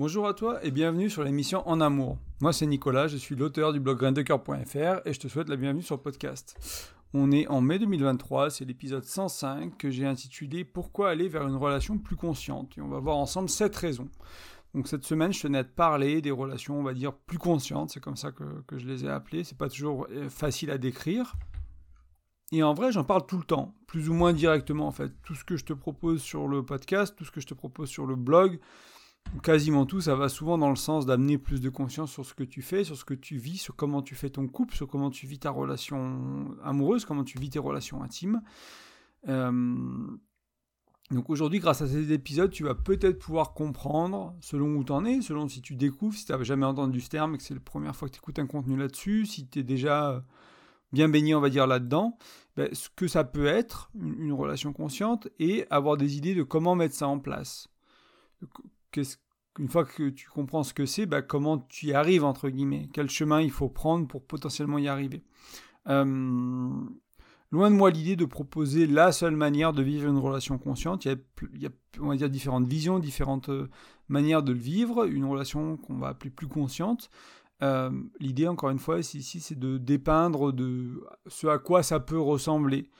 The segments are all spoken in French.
Bonjour à toi et bienvenue sur l'émission En Amour. Moi c'est Nicolas, je suis l'auteur du blog graindecoeur.fr et je te souhaite la bienvenue sur le podcast. On est en mai 2023, c'est l'épisode 105 que j'ai intitulé Pourquoi aller vers une relation plus consciente? Et on va voir ensemble 7 raisons. Donc cette semaine, je tenais à te parler des relations, on va dire, plus conscientes, c'est comme ça que, je les ai appelées, c'est pas toujours euh, facile à décrire. Et en vrai, j'en parle tout le temps, plus ou moins directement en fait. Tout ce que je te propose sur le podcast, tout ce que je te propose sur le blog, quasiment tout, ça va souvent dans le sens d'amener plus de conscience sur ce que tu fais, sur ce que tu vis, sur comment tu fais ton couple, sur comment tu vis ta relation amoureuse, comment tu vis tes relations intimes. Euh, donc aujourd'hui, grâce à ces épisodes, tu vas peut-être pouvoir comprendre, selon où tu en es, selon si tu découvres, si tu n'as jamais entendu ce terme et que c'est la première fois que tu écoutes un contenu là-dessus, si tu es déjà bien baigné, on va dire, là-dedans, ben, ce que ça peut être, une relation consciente, et avoir des idées de comment mettre ça en place une fois que tu comprends ce que c'est, bah, comment tu y arrives, entre guillemets, quel chemin il faut prendre pour potentiellement y arriver? Euh, loin de moi l'idée de proposer la seule manière de vivre une relation consciente. Il y a, on va dire, différentes visions, différentes euh, manières de le vivre. Une relation qu'on va appeler plus consciente. Euh, l'idée, encore une fois, ici, c'est de dépeindre ce à quoi ça peut ressembler.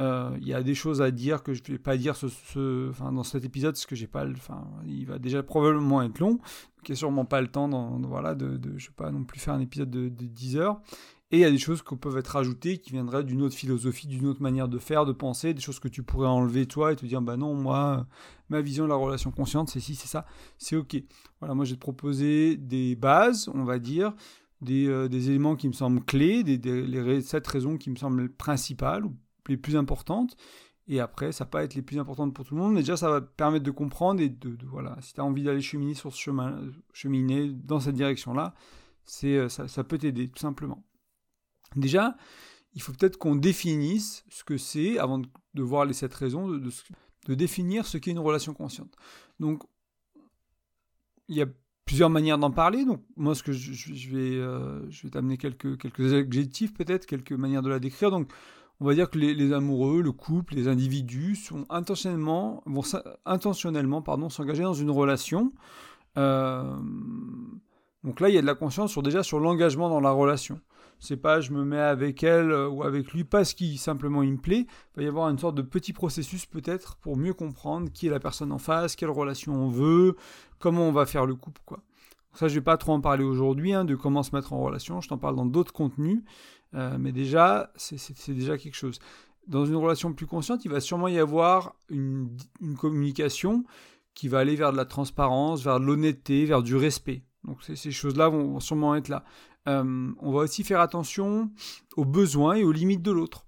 Euh, il y a des choses à dire que je ne vais pas dire dans cet épisode parce que j'ai pas, enfin, il va déjà probablement être long, donc il n'y a sûrement pas le temps, dans, voilà, de, de, je vais pas non plus faire un épisode de, 10 heures. Et il y a des choses qui peuvent être ajoutées qui viendraient d'une autre philosophie, d'une autre manière de faire, de penser, des choses que tu pourrais enlever toi et te dire bah non, moi, ma vision de la relation consciente, c'est si, c'est ça, c'est ok. Voilà, moi j'ai proposé des bases, on va dire, des, euh, des éléments qui me semblent clés, des, des les, sept raisons qui me semblent principales, ou les plus importantes. Et après, ça va pas être les plus importantes pour tout le monde, mais déjà, ça va permettre de comprendre et de, voilà, si tu as envie d'aller cheminer sur ce chemin, cheminer dans cette direction-là, c'est euh, ça, peut t'aider, tout simplement. Déjà, il faut peut-être qu'on définisse ce que c'est, avant de, voir les sept raisons, de, de, définir ce qu'est une relation consciente. Donc, il y a plusieurs manières d'en parler. Donc, moi, ce que je, je vais, euh, je vais t'amener quelques, quelques adjectifs, peut-être, quelques manières de la décrire. Donc, on va dire que les, amoureux, le couple, les individus sont intentionnellement, vont intentionnellement pardon, s'engager dans une relation. Euh, donc là, il y a de la conscience sur, déjà sur l'engagement dans la relation. C'est pas je me mets avec elle euh, ou avec lui parce qu'il simplement il me plaît. Il va y avoir une sorte de petit processus peut-être pour mieux comprendre qui est la personne en face, quelle relation on veut, comment on va faire le couple, quoi. Ça, je vais pas trop en parler aujourd'hui, hein, de comment se mettre en relation. Je t'en parle dans d'autres contenus. Euh, mais déjà, c'est déjà quelque chose. Dans une relation plus consciente, il va sûrement y avoir une, communication qui va aller vers de la transparence, vers de l'honnêteté, vers du respect. Donc ces choses-là vont, sûrement être là. Euh, on va aussi faire attention aux besoins et aux limites de l'autre.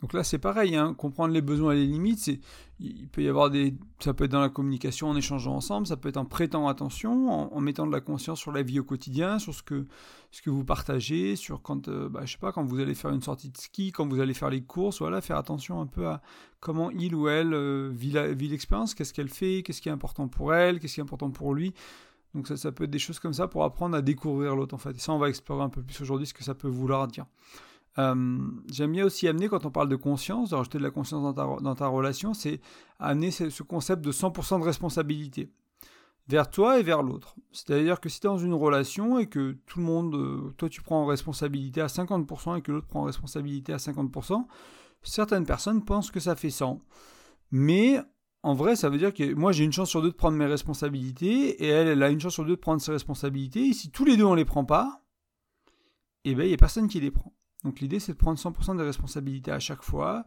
Donc là, c'est pareil, hein, comprendre les besoins et les limites, c'est, il peut y avoir des, ça peut être dans la communication en échangeant ensemble, ça peut être en prêtant attention, en, mettant de la conscience sur la vie au quotidien, sur ce que, ce que vous partagez, sur quand, euh, bah, je sais pas, quand vous allez faire une sortie de ski, quand vous allez faire les courses, voilà, faire attention un peu à comment il ou elle euh, vit, l'expérience, qu'est-ce qu'elle fait, qu'est-ce qui est important pour elle, qu'est-ce qui est important pour lui. Donc ça, ça peut être des choses comme ça pour apprendre à découvrir l'autre en fait. Et ça, on va explorer un peu plus aujourd'hui ce que ça peut vouloir dire. Euh, j'aime bien aussi amener, quand on parle de conscience, de rajouter de la conscience dans ta, dans ta relation, c'est amener ce, concept de 100% de responsabilité vers toi et vers l'autre. C'est-à-dire que si tu es dans une relation et que tout le monde, euh, toi tu prends en responsabilité à 50% et que l'autre prend en responsabilité à 50%, certaines personnes pensent que ça fait 100. Mais en vrai, ça veut dire que moi j'ai une chance sur deux de prendre mes responsabilités et elle, elle a une chance sur deux de prendre ses responsabilités. Et si tous les deux on les prend pas, eh ben il n'y a personne qui les prend. Donc l'idée, c'est de prendre 100% des responsabilités à chaque fois.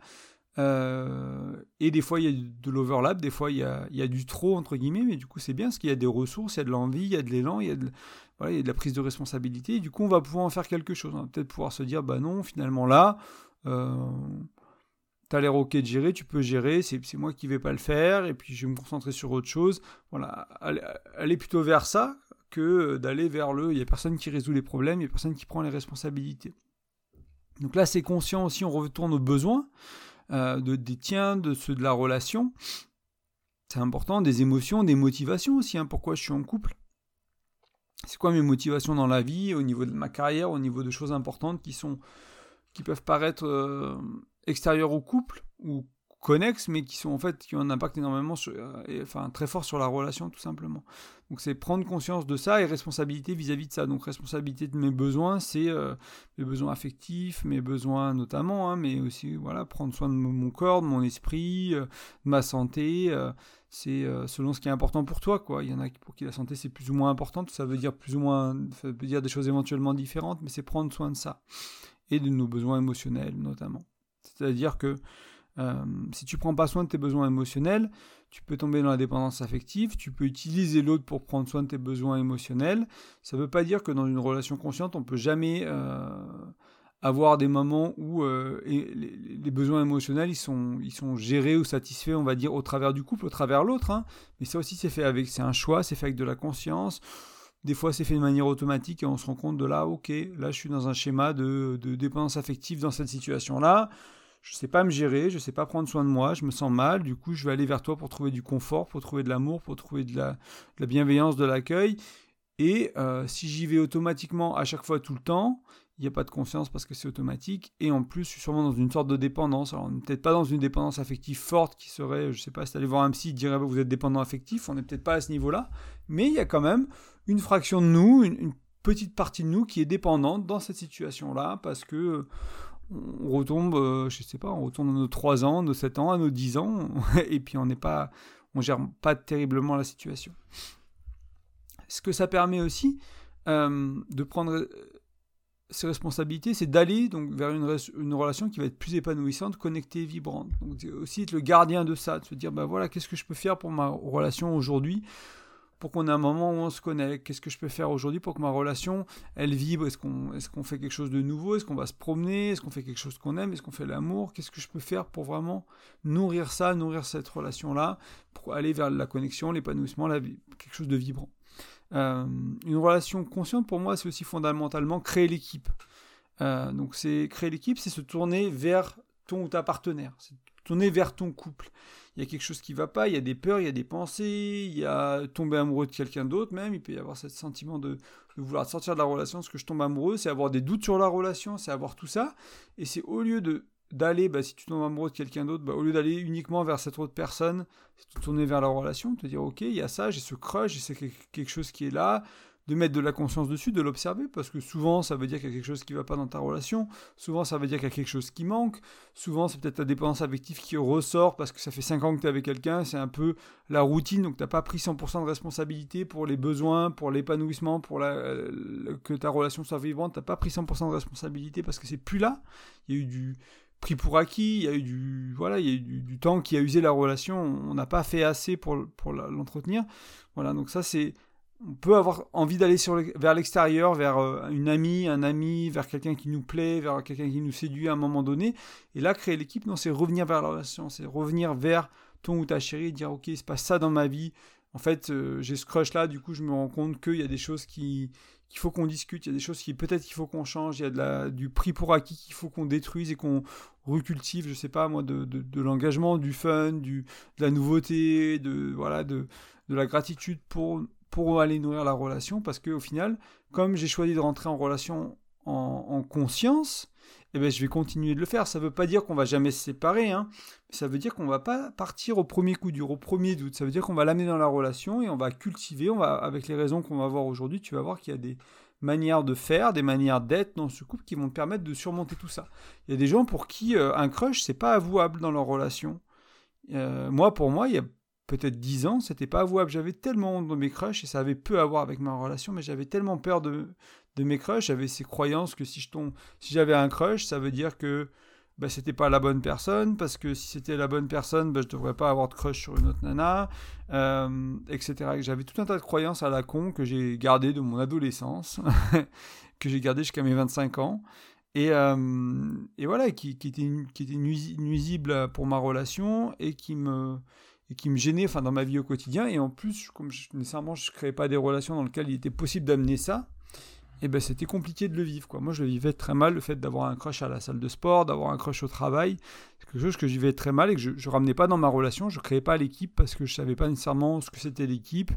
Euh, et des fois, il y a de l'overlap, des fois, il y, a, du trop, entre guillemets, mais du coup, c'est bien parce qu'il y a des ressources, il y a de l'envie, il y a de l'élan, il, y a de, la prise de responsabilité. Du coup, on va pouvoir en faire quelque chose. Va peut-être pouvoir se dire, bah non, finalement, là, euh, t'as l'air ok de gérer, tu peux gérer, c'est moi qui vais pas le faire, et puis je vais me concentrer sur autre chose. Voilà, aller, plutôt vers ça que d'aller vers le, il y a personne qui résout les problèmes, il y a personne qui prend les responsabilités. Donc là, c'est conscient aussi, on retourne aux besoins euh, de, des tiens, de ceux de la relation. C'est important, des émotions, des motivations aussi. Hein, pourquoi je suis en couple? C'est quoi mes motivations dans la vie, au niveau de ma carrière, au niveau de choses importantes qui sont qui peuvent paraître euh, extérieures au couple ou connexes, mais qui sont en fait qui ont un impact énormément, euh, enfin très fort sur la relation tout simplement. Donc c'est prendre conscience de ça et responsabilité vis-à-vis de ça. Donc responsabilité de mes besoins, c'est euh, mes besoins affectifs, mes besoins notamment, hein, mais aussi voilà prendre soin de mon corps, de mon esprit, euh, de ma santé. Euh, c'est selon ce qui est important pour toi, quoi. Il y en a pour qui la santé c'est plus ou moins important. Ça veut dire plus ou moins, veut dire des choses éventuellement différentes, mais c'est prendre soin de ça et de nos besoins émotionnels notamment. C'est-à-dire que si tu prends pas soin de tes besoins émotionnels, tu peux tomber dans la dépendance affective, tu peux utiliser l'autre pour prendre soin de tes besoins émotionnels. Ça ne veut pas dire que dans une relation consciente, on peut jamais euh, avoir des moments où euh, les, besoins émotionnels sont, gérés ou satisfaits, on va dire, au travers du couple, au travers l'autre. Hein. Mais ça aussi, c'est fait avec, c'est un choix, c'est fait avec de la conscience. Des fois, c'est fait de manière automatique et on se rend compte de là, ok, là, je suis dans un schéma de dépendance affective dans cette situation-là je ne sais pas me gérer, je ne sais pas prendre soin de moi, je me sens mal, du coup je vais aller vers toi pour trouver du confort, pour trouver de l'amour, pour trouver de la, bienveillance, de l'accueil. Et euh, si j'y vais automatiquement à chaque fois tout le temps, il n'y a pas de confiance parce que c'est automatique. Et en plus, je suis sûrement dans une sorte de dépendance. Alors, peut-être pas dans une dépendance affective forte qui serait, je ne sais pas, si aller voir un psy, il dirait bah, vous êtes dépendant affectif. On n'est peut-être pas à ce niveau-là. Mais il y a quand même une fraction de nous, une, une, petite partie de nous qui est dépendante dans cette situation-là parce que on retombe, euh, je sais pas, on retombe à nos 3 ans, nos 7 ans, à nos 10 ans, et puis on n'est pas, on gère pas terriblement la situation. Ce que ça permet aussi euh, de prendre euh, ses responsabilités, c'est d'aller donc vers une, relation qui va être plus épanouissante, connectée, vibrante. Aussi être le gardien de ça, de se dire bah voilà, qu'est-ce que je peux faire pour ma relation aujourd'hui pour qu'on ait un moment où on se connecte Qu'est-ce que je peux faire aujourd'hui pour que ma relation, elle vibre? Est-ce qu'on est qu'on fait quelque chose de nouveau? Est-ce qu'on va se promener? Est-ce qu'on fait quelque chose qu'on aime? Est-ce qu'on fait l'amour? Qu'est-ce que je peux faire pour vraiment nourrir ça, nourrir cette relation-là, pour aller vers la connexion, l'épanouissement, quelque chose de vibrant? Euh, Une relation consciente, pour moi, c'est aussi fondamentalement créer l'équipe. Euh, donc c'est créer l'équipe, c'est se tourner vers ton ou ta partenaire, c'est tourner vers ton couple il y a quelque chose qui va pas, il y a des peurs, il y a des pensées, il y a tomber amoureux de quelqu'un d'autre même, il peut y avoir ce sentiment de, vouloir sortir de la relation, ce que je tombe amoureux, c'est avoir des doutes sur la relation, c'est avoir tout ça, et c'est au lieu de d'aller, bah, si tu tombes amoureux de quelqu'un d'autre, bah, au lieu d'aller uniquement vers cette autre personne, c'est de tourner vers la relation, te dire ok, il y a ça, j'ai ce crush, j'ai quelque chose qui est là, de mettre de la conscience dessus, de l'observer, parce que souvent ça veut dire qu'il y a quelque chose qui ne va pas dans ta relation, souvent ça veut dire qu'il y a quelque chose qui manque, souvent c'est peut-être ta dépendance affective qui ressort parce que ça fait 5 ans que tu es avec quelqu'un, c'est un peu la routine, donc tu n'as pas pris 100% de responsabilité pour les besoins, pour l'épanouissement, pour que ta relation soit vivante, tu n'as pas pris 100% de responsabilité parce que c'est plus là, il y a eu du pris pour acquis, il y a eu du voilà, il y a eu du, temps qui a usé la relation, on n'a pas fait assez pour, pour l'entretenir. Voilà, donc ça c'est on peut avoir envie d'aller vers l'extérieur, vers euh, une amie, un ami, vers quelqu'un qui nous plaît, vers quelqu'un qui nous séduit à un moment donné. Et là, créer l'équipe, non, c'est revenir vers la relation, c'est revenir vers ton ou ta chérie dire, ok, il se passe ça dans ma vie. En fait, euh, j'ai ce crush là, du coup, je me rends compte qu'il y a des choses qui qu'il faut qu'on discute, il y a des choses qui peut-être qu'il faut qu'on change, il y a de la, du prix pour acquis qu'il faut qu'on détruise et qu'on recultive, je sais pas moi, de, l'engagement, du fun, de la nouveauté, de voilà, de la gratitude pour pour aller nourrir la relation, parce qu'au final, comme j'ai choisi de rentrer en relation en, conscience, eh ben, je vais continuer de le faire. Ça ne veut pas dire qu'on va jamais se séparer, hein, ça veut dire qu'on va pas partir au premier coup dur, au premier doute. Ça veut dire qu'on va l'amener dans la relation et on va cultiver, on va, avec les raisons qu'on va voir aujourd'hui, tu vas voir qu'il y a des manières de faire, des manières d'être dans ce couple qui vont te permettre de surmonter tout ça. Il y a des gens pour qui euh, un crush, c'est pas avouable dans leur relation. Euh, moi, pour moi, il y a peut-être 10 ans, c'était pas avouable. J'avais tellement honte de mes crushs et ça avait peu à voir avec ma relation, mais j'avais tellement peur de, de mes crushs. J'avais ces croyances que si je tombe, si j'avais un crush, ça veut dire que bah, c'était pas la bonne personne, parce que si c'était la bonne personne, bah, je devrais pas avoir de crush sur une autre nana, euh, etc. J'avais tout un tas de croyances à la con que j'ai gardées de mon adolescence, que j'ai gardées jusqu'à mes 25 ans. Et, euh, et voilà, qui, qui était, qui était nuisible pour ma relation et qui me, et qui me gênait enfin, dans ma vie au quotidien. Et en plus, comme je, nécessairement je créais pas des relations dans lesquelles il était possible d'amener ça, et eh ben c'était compliqué de le vivre. Moi, je le vivais très mal, le fait d'avoir un crush à la salle de sport, d'avoir un crush au travail. C'est quelque chose que je vivais très mal et que je ne ramenais pas dans ma relation. Je créais pas l'équipe parce que je savais pas nécessairement ce que c'était l'équipe.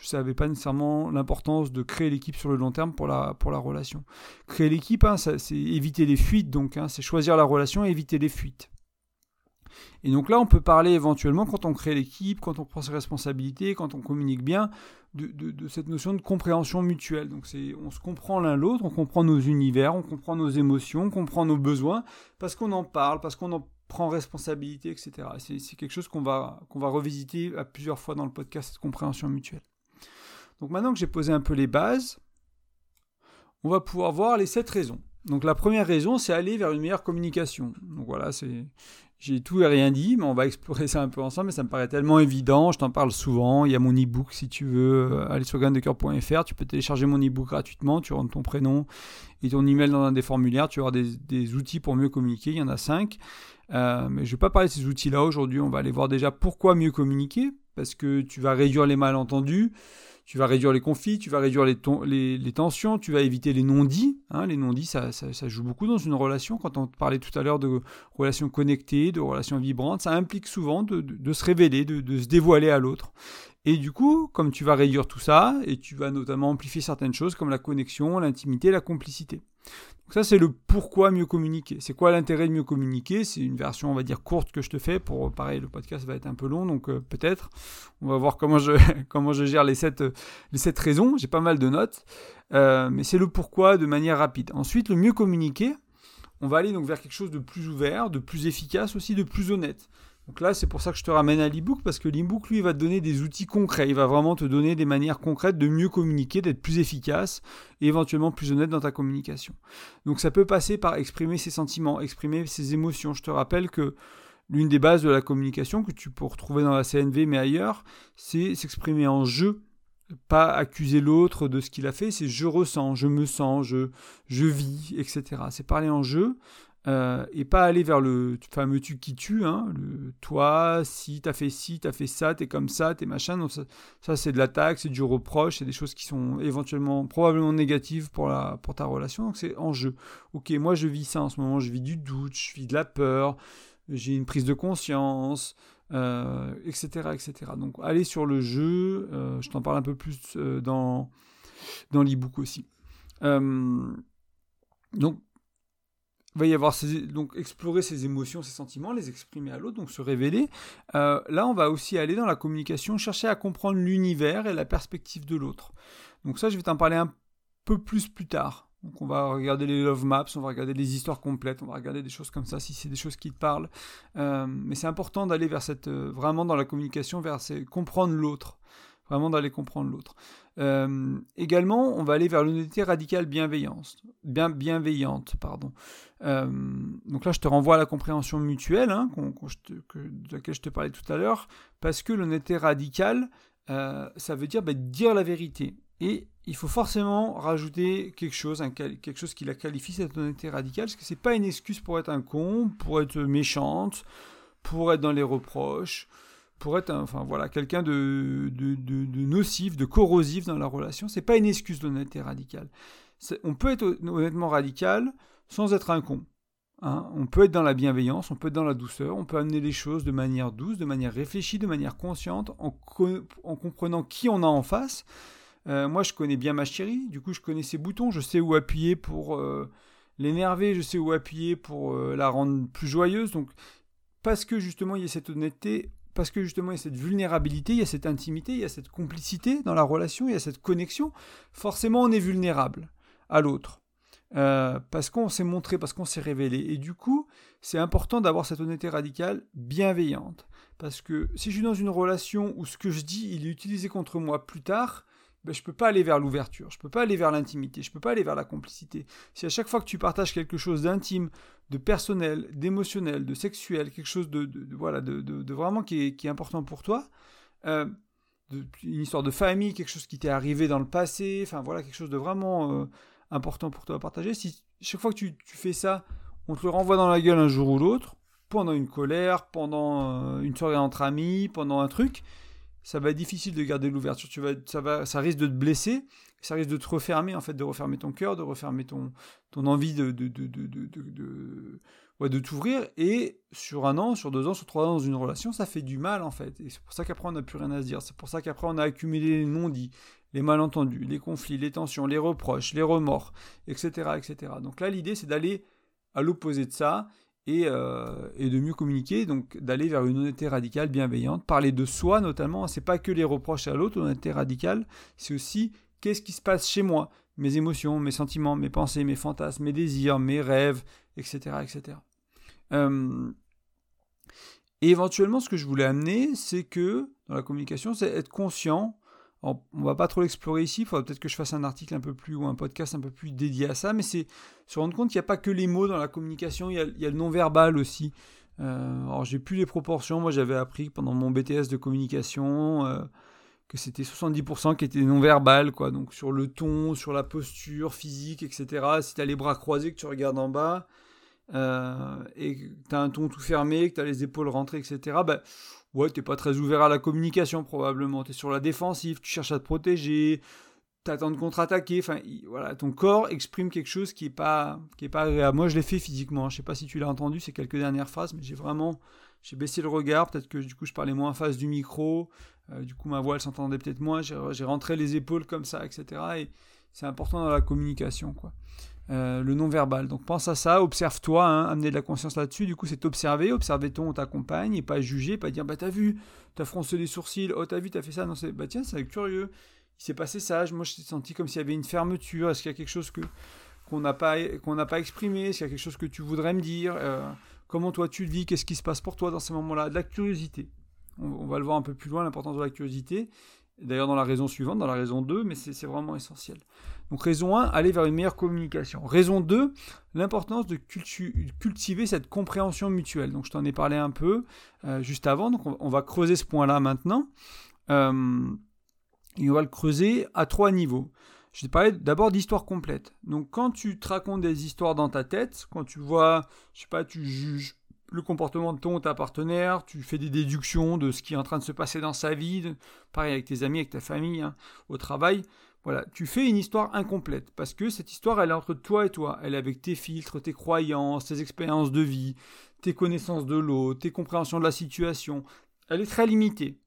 Je savais pas nécessairement l'importance de créer l'équipe sur le long terme pour la, pour la relation. Créer l'équipe, hein, c'est éviter les fuites, donc hein, c'est choisir la relation et éviter les fuites. Et donc là, on peut parler éventuellement, quand on crée l'équipe, quand on prend ses responsabilités, quand on communique bien, de, cette notion de compréhension mutuelle. Donc on se comprend l'un l'autre, on comprend nos univers, on comprend nos émotions, on comprend nos besoins, parce qu'on en parle, parce qu'on en prend responsabilité, etc. C'est, quelque chose qu'on va, qu'on va revisiter à plusieurs fois dans le podcast, cette compréhension mutuelle. Donc maintenant que j'ai posé un peu les bases, on va pouvoir voir les sept raisons. Donc la première raison, c'est aller vers une meilleure communication. Donc voilà, c'est j'ai tout et rien dit, mais on va explorer ça un peu ensemble, mais ça me paraît tellement évident, je t'en parle souvent, il y a mon e-book si tu veux euh, aller sur graindecoeur.fr, tu peux télécharger mon e-book gratuitement, tu rentres ton prénom et ton email dans un des formulaires, tu auras des, des outils pour mieux communiquer, il y en a cinq. Euh, mais je ne vais pas parler de ces outils-là aujourd'hui, on va aller voir déjà pourquoi mieux communiquer, parce que tu vas réduire les malentendus, tu vas réduire les conflits, tu vas réduire les, tensions, tu vas éviter les non-dits. Hein. les non-dits, ça, joue beaucoup dans une relation. Quand on parlait tout à l'heure de relations connectées, de relations vibrantes, ça implique souvent de, se révéler, de, se dévoiler à l'autre. Et du coup, comme tu vas réduire tout ça, et tu vas notamment amplifier certaines choses comme la connexion, l'intimité, la complicité. Donc ça, c'est le pourquoi mieux communiquer. C'est quoi l'intérêt de mieux communiquer? C'est une version, on va dire, courte que je te fais. Pour pareil, le podcast va être un peu long, donc euh, peut-être. On va voir comment je, comment je gère les sept, les sept raisons. J'ai pas mal de notes. Euh, mais c'est le pourquoi de manière rapide. Ensuite, le mieux communiquer, on va aller donc vers quelque chose de plus ouvert, de plus efficace aussi, de plus honnête. Donc là, c'est pour ça que je te ramène à l'e-book, parce que l'e-book, lui, va te donner des outils concrets. Il va vraiment te donner des manières concrètes de mieux communiquer, d'être plus efficace et éventuellement plus honnête dans ta communication. Donc ça peut passer par exprimer ses sentiments, exprimer ses émotions. Je te rappelle que l'une des bases de la communication que tu peux retrouver dans la CNV, mais ailleurs, c'est s'exprimer en je, pas accuser l'autre de ce qu'il a fait, c'est je ressens, je me sens, je, je vis, etc. C'est parler en jeu, euh, et pas aller vers le fameux tu qui tue, hein, le toi, si t'as fait ci, t'as fait ça, t'es comme ça, t'es machin. Donc ça, c'est de l'attaque, c'est du reproche, c'est des choses qui sont éventuellement, probablement négatives pour, la, pour ta relation. Donc c'est en jeu. Ok, moi je vis ça en ce moment, je vis du doute, je vis de la peur, j'ai une prise de conscience, euh, etc., etc. Donc aller sur le jeu, euh, je t'en parle un peu plus dans, dans l'e-book aussi. donc va y avoir donc explorer ses émotions, ses sentiments, les exprimer à l'autre, donc se révéler. Euh, là, on va aussi aller dans la communication, chercher à comprendre l'univers et la perspective de l'autre. Donc ça, je vais t'en parler un peu plus plus tard. Donc on va regarder les love maps, on va regarder les histoires complètes, on va regarder des choses comme ça si c'est des choses qui te parlent. Euh, mais c'est important d'aller vers cette, euh, vraiment dans la communication, vers comprendre l'autre vraiment d'aller comprendre l'autre. Euh, également, on va aller vers l'unité radicale bienveillante. Bien, bienveillante pardon. Euh, donc là, je te renvoie à la compréhension mutuelle, hein, de laquelle je te parlais tout à l'heure, parce que l'honnêteté radicale, euh, ça veut dire bah, dire la vérité. Et il faut forcément rajouter quelque chose, quelque chose qui la qualifie, cette honnêteté radicale, parce que c'est pas une excuse pour être un con, pour être méchante, pour être dans les reproches, pour être enfin voilà quelqu'un de, de, nocif, de corrosif dans la relation. C'est pas une excuse d'honnêteté radicale. On peut être honnêtement radical sans être un con. Hein. On peut être dans la bienveillance, on peut être dans la douceur, on peut amener les choses de manière douce, de manière réfléchie, de manière consciente, en, en comprenant qui on a en face. Euh, moi, je connais bien ma chérie, du coup, je connais ses boutons, je sais où appuyer pour euh, l'énerver, je sais où appuyer pour euh, la rendre plus joyeuse. Donc, parce que justement, il y a cette honnêteté, parce que justement il y a cette vulnérabilité, il y a cette intimité, il y a cette complicité dans la relation, il y a cette connexion, forcément on est vulnérable à l'autre. Euh, parce qu'on s'est montré, parce qu'on s'est révélé. Et du coup, c'est important d'avoir cette honnêteté radicale bienveillante. Parce que si je suis dans une relation où ce que je dis, il est utilisé contre moi plus tard, ben, je ne peux pas aller vers l'ouverture, je ne peux pas aller vers l'intimité, je ne peux pas aller vers la complicité. Si à chaque fois que tu partages quelque chose d'intime, de personnel, d'émotionnel, de sexuel, quelque chose de, voilà, de, vraiment qui est, important pour toi, euh, une histoire de famille, quelque chose qui t'est arrivé dans le passé, enfin voilà, quelque chose de vraiment euh, important pour toi à partager, si chaque fois que tu, fais ça, on te le renvoie dans la gueule un jour ou l'autre, pendant une colère, pendant euh, une soirée entre amis, pendant un truc, ça va être difficile de garder l'ouverture. Tu vas, ça, va, ça risque de te blesser, ça risque de te refermer, en fait, de refermer ton cœur, de refermer ton, ton envie de, de, de, de, ouais, de t'ouvrir. Et sur un an, sur deux ans, sur trois ans dans une relation, ça fait du mal, en fait. Et c'est pour ça qu'après, on n'a plus rien à se dire. C'est pour ça qu'après, on a accumulé les non-dits, les malentendus, les conflits, les tensions, les reproches, les remords, etc. etc. Donc là, l'idée, c'est d'aller à l'opposé de ça et, et, de mieux communiquer, donc d'aller vers une honnêteté radicale bienveillante, parler de soi notamment, c'est pas que les reproches à l'autre, l'honnêteté radicale, c'est aussi qu'est-ce qui se passe chez moi, mes émotions, mes sentiments, mes pensées, mes fantasmes, mes désirs, mes rêves, etc. etc. Euh, et éventuellement, ce que je voulais amener, c'est que dans la communication, c'est être conscient. On va pas trop l'explorer ici, il faudra peut-être que je fasse un article un peu plus ou un podcast un peu plus dédié à ça, mais c'est se rendre compte qu'il n'y a pas que les mots dans la communication, il y a, le non-verbal aussi. Euh, alors j'ai plus les proportions, moi j'avais appris pendant mon BTS de communication euh, que c'était 70% qui était non-verbal, quoi. Donc sur le ton, sur la posture physique, etc. Si tu as les bras croisés, que tu regardes en bas, euh, et que tu as un ton tout fermé, que tu as les épaules rentrées, etc., ouais, t'es pas très ouvert à la communication probablement. Tu es sur la défensive, tu cherches à te protéger, tu attends de contre-attaquer. Enfin, voilà, ton corps exprime quelque chose qui est pas, qui est pas agréable. Moi, je l'ai fait physiquement. Je sais pas si tu l'as entendu ces quelques dernières phrases, mais j'ai vraiment, j'ai baissé le regard. Peut-être que du coup, je parlais moins en face du micro. Euh, du coup, ma voix, elle s'entendait peut-être moins. J'ai rentré les épaules comme ça, etc. Et c'est important dans la communication, quoi. Euh, le non-verbal. Donc pense à ça, observe-toi, hein, amener de la conscience là-dessus. Du coup, c'est observer, observer ton, ta compagne, et pas juger, pas dire, bah t'as vu, t'as froncé les sourcils, oh t'as vu, t'as fait ça. Non, c'est, bah tiens, c'est curieux. Il s'est passé ça. Moi, je senti comme s'il y avait une fermeture. Est-ce qu'il y a quelque chose que qu'on n'a pas pas exprimé? Est-ce qu'il y a quelque chose que tu voudrais me dire? Euh, Comment toi tu le vis? Qu'est-ce qui se passe pour toi dans ces moments-là? De la curiosité. On, on, va le voir un peu plus loin, l'importance de la curiosité. D'ailleurs, dans la raison suivante, dans la raison 2, mais c'est vraiment essentiel. Donc raison 1, aller vers une meilleure communication. Raison 2, l'importance de cultiver cette compréhension mutuelle. Donc je t'en ai parlé un peu euh, juste avant, donc on, va creuser ce point-là maintenant. Euh, et on va le creuser à trois niveaux. Je t'ai parlé d'abord d'histoire complète. Donc quand tu te racontes des histoires dans ta tête, quand tu vois, je sais pas, tu juges le comportement de ton ou ta partenaire, tu fais des déductions de ce qui est en train de se passer dans sa vie, pareil avec tes amis, avec ta famille, hein, au travail. Voilà, tu fais une histoire incomplète parce que cette histoire, elle est entre toi et toi. Elle est avec tes filtres, tes croyances, tes expériences de vie, tes connaissances de l'autre, tes compréhensions de la situation. Elle est très limitée.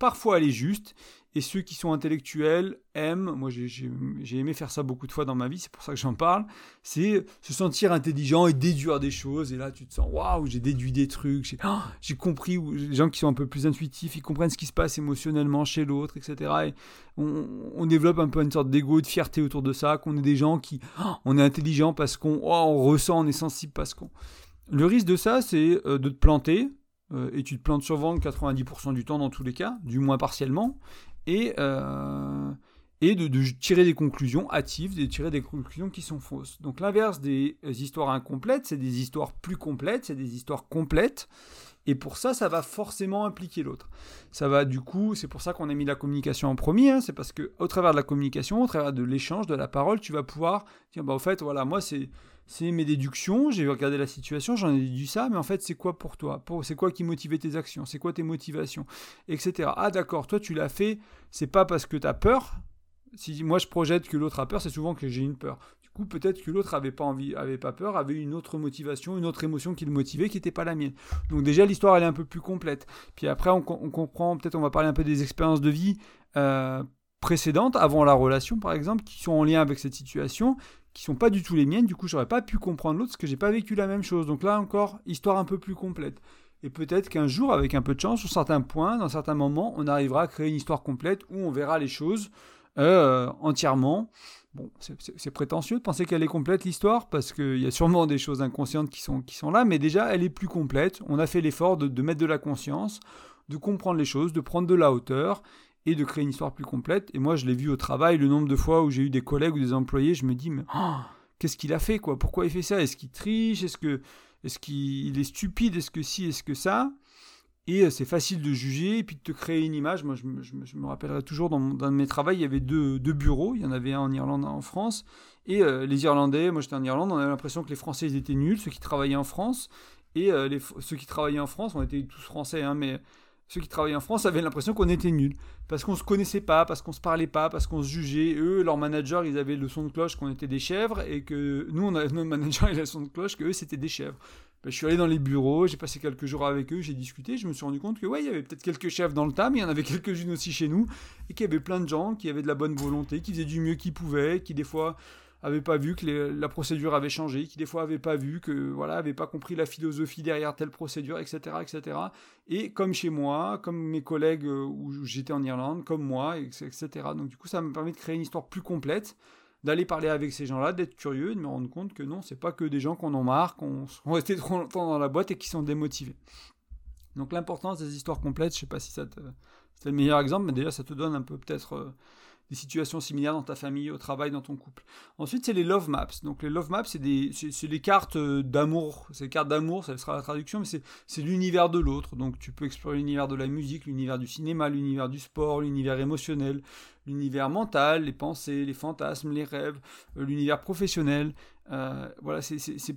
Parfois, elle est juste et ceux qui sont intellectuels aiment, moi j'ai aimé faire ça beaucoup de fois dans ma vie, c'est pour ça que j'en parle, c'est se sentir intelligent et déduire des choses. Et là, tu te sens, waouh, j'ai déduit des trucs, j'ai oh, compris, les gens qui sont un peu plus intuitifs, ils comprennent ce qui se passe émotionnellement chez l'autre, etc. Et on, développe un peu une sorte d'ego, de fierté autour de ça, qu'on est des gens qui, oh, on est intelligent parce qu'on oh, on ressent, on est sensible parce qu'on... Le risque de ça, c'est euh, de te planter, euh, et tu te plantes souvent 90% du temps dans tous les cas, du moins partiellement, et, euh, et de, tirer des conclusions hâtives, de tirer des conclusions qui sont fausses. Donc l'inverse des histoires incomplètes, c'est des histoires plus complètes, c'est des histoires complètes. Et pour ça, ça va forcément impliquer l'autre. Ça va du coup, c'est pour ça qu'on a mis la communication en premier, hein, c'est parce que au travers de la communication, au travers de l'échange, de la parole, tu vas pouvoir dire, bah au fait, voilà, moi c'est mes déductions, j'ai regardé la situation, j'en ai déduit ça, mais en fait, c'est quoi pour toi? C'est quoi qui motivait tes actions? C'est quoi tes motivations? Etc. Ah d'accord, toi tu l'as fait, c'est pas parce que tu as peur. Si moi je projette que l'autre a peur, c'est souvent que j'ai une peur. Du coup, peut-être que l'autre avait pas envie, avait pas peur, avait une autre motivation, une autre émotion qui le motivait, qui n'était pas la mienne. Donc déjà, l'histoire elle est un peu plus complète. Puis après, on, comprend, peut-être on va parler un peu des expériences de vie. Euh, précédentes, avant la relation par exemple, qui sont en lien avec cette situation, qui sont pas du tout les miennes, du coup j'aurais pas pu comprendre l'autre parce que j'ai pas vécu la même chose. Donc là encore, histoire un peu plus complète. Et peut-être qu'un jour, avec un peu de chance, sur certains points, dans certains moments, on arrivera à créer une histoire complète où on verra les choses euh, entièrement. Bon, c'est prétentieux de penser qu'elle est complète l'histoire, parce qu'il y a sûrement des choses inconscientes qui sont, qui sont là, mais déjà elle est plus complète. On a fait l'effort de, mettre de la conscience, de comprendre les choses, de prendre de la hauteur, et de créer une histoire plus complète. Et moi, je l'ai vu au travail, le nombre de fois où j'ai eu des collègues ou des employés, je me dis, mais oh, qu'est-ce qu'il a fait quoi? Pourquoi il fait ça? Est-ce qu'il triche? Est-ce que est-ce qu'il est stupide? Est-ce que si Est-ce que ça? Et euh, c'est facile de juger et puis de te créer une image. Moi, je me, je me, rappellerai toujours dans, dans un de mes travaux, il y avait deux, deux, bureaux. Il y en avait un en Irlande, un en France. Et euh, les Irlandais, moi j'étais en Irlande, on avait l'impression que les Français ils étaient nuls, ceux qui travaillaient en France. Et euh, les, ceux qui travaillaient en France, on était tous français, hein, mais ceux qui travaillaient en France avaient l'impression qu'on était nuls. Parce qu'on se connaissait pas, parce qu'on se parlait pas, parce qu'on se jugeait. Eux, leurs managers, ils avaient le son de cloche qu'on était des chèvres, et que nous, on avait notre manager, il avait le son de cloche que eux, c'était des chèvres. Ben, je suis allé dans les bureaux, j'ai passé quelques jours avec eux, j'ai discuté, je me suis rendu compte que ouais, il y avait peut-être quelques chefs dans le tas, mais il y en avait quelques-unes aussi chez nous, et qu'il y avait plein de gens qui avaient de la bonne volonté, qui faisaient du mieux qu'ils pouvaient, qui des fois avait pas vu que la procédure avait changé, qui des fois avait pas vu que voilà, avait pas compris la philosophie derrière telle procédure, etc., etc. Et comme chez moi, comme mes collègues euh, où j'étais en Irlande, comme moi, etc. Donc du coup, ça me permet de créer une histoire plus complète, d'aller parler avec ces gens-là, d'être curieux, de me rendre compte que non, c'est pas que des gens qu'on en marre, qu'on sont restés trop longtemps dans la boîte et qui sont démotivés. Donc l'importance des histoires complètes, je sais pas si c'est le meilleur exemple, mais déjà ça te donne un peu peut-être euh, des situations similaires dans ta famille, au travail, dans ton couple. Ensuite, c'est les love maps. Donc les love maps, c'est des, des cartes euh, d'amour. C'est des cartes d'amour, ça sera la traduction, mais c'est, c'est l'univers de l'autre. Donc tu peux explorer l'univers de la musique, l'univers du cinéma, l'univers du sport, l'univers émotionnel, l'univers mental, les pensées, les fantasmes, les rêves, euh, l'univers professionnel. voilà, c'est,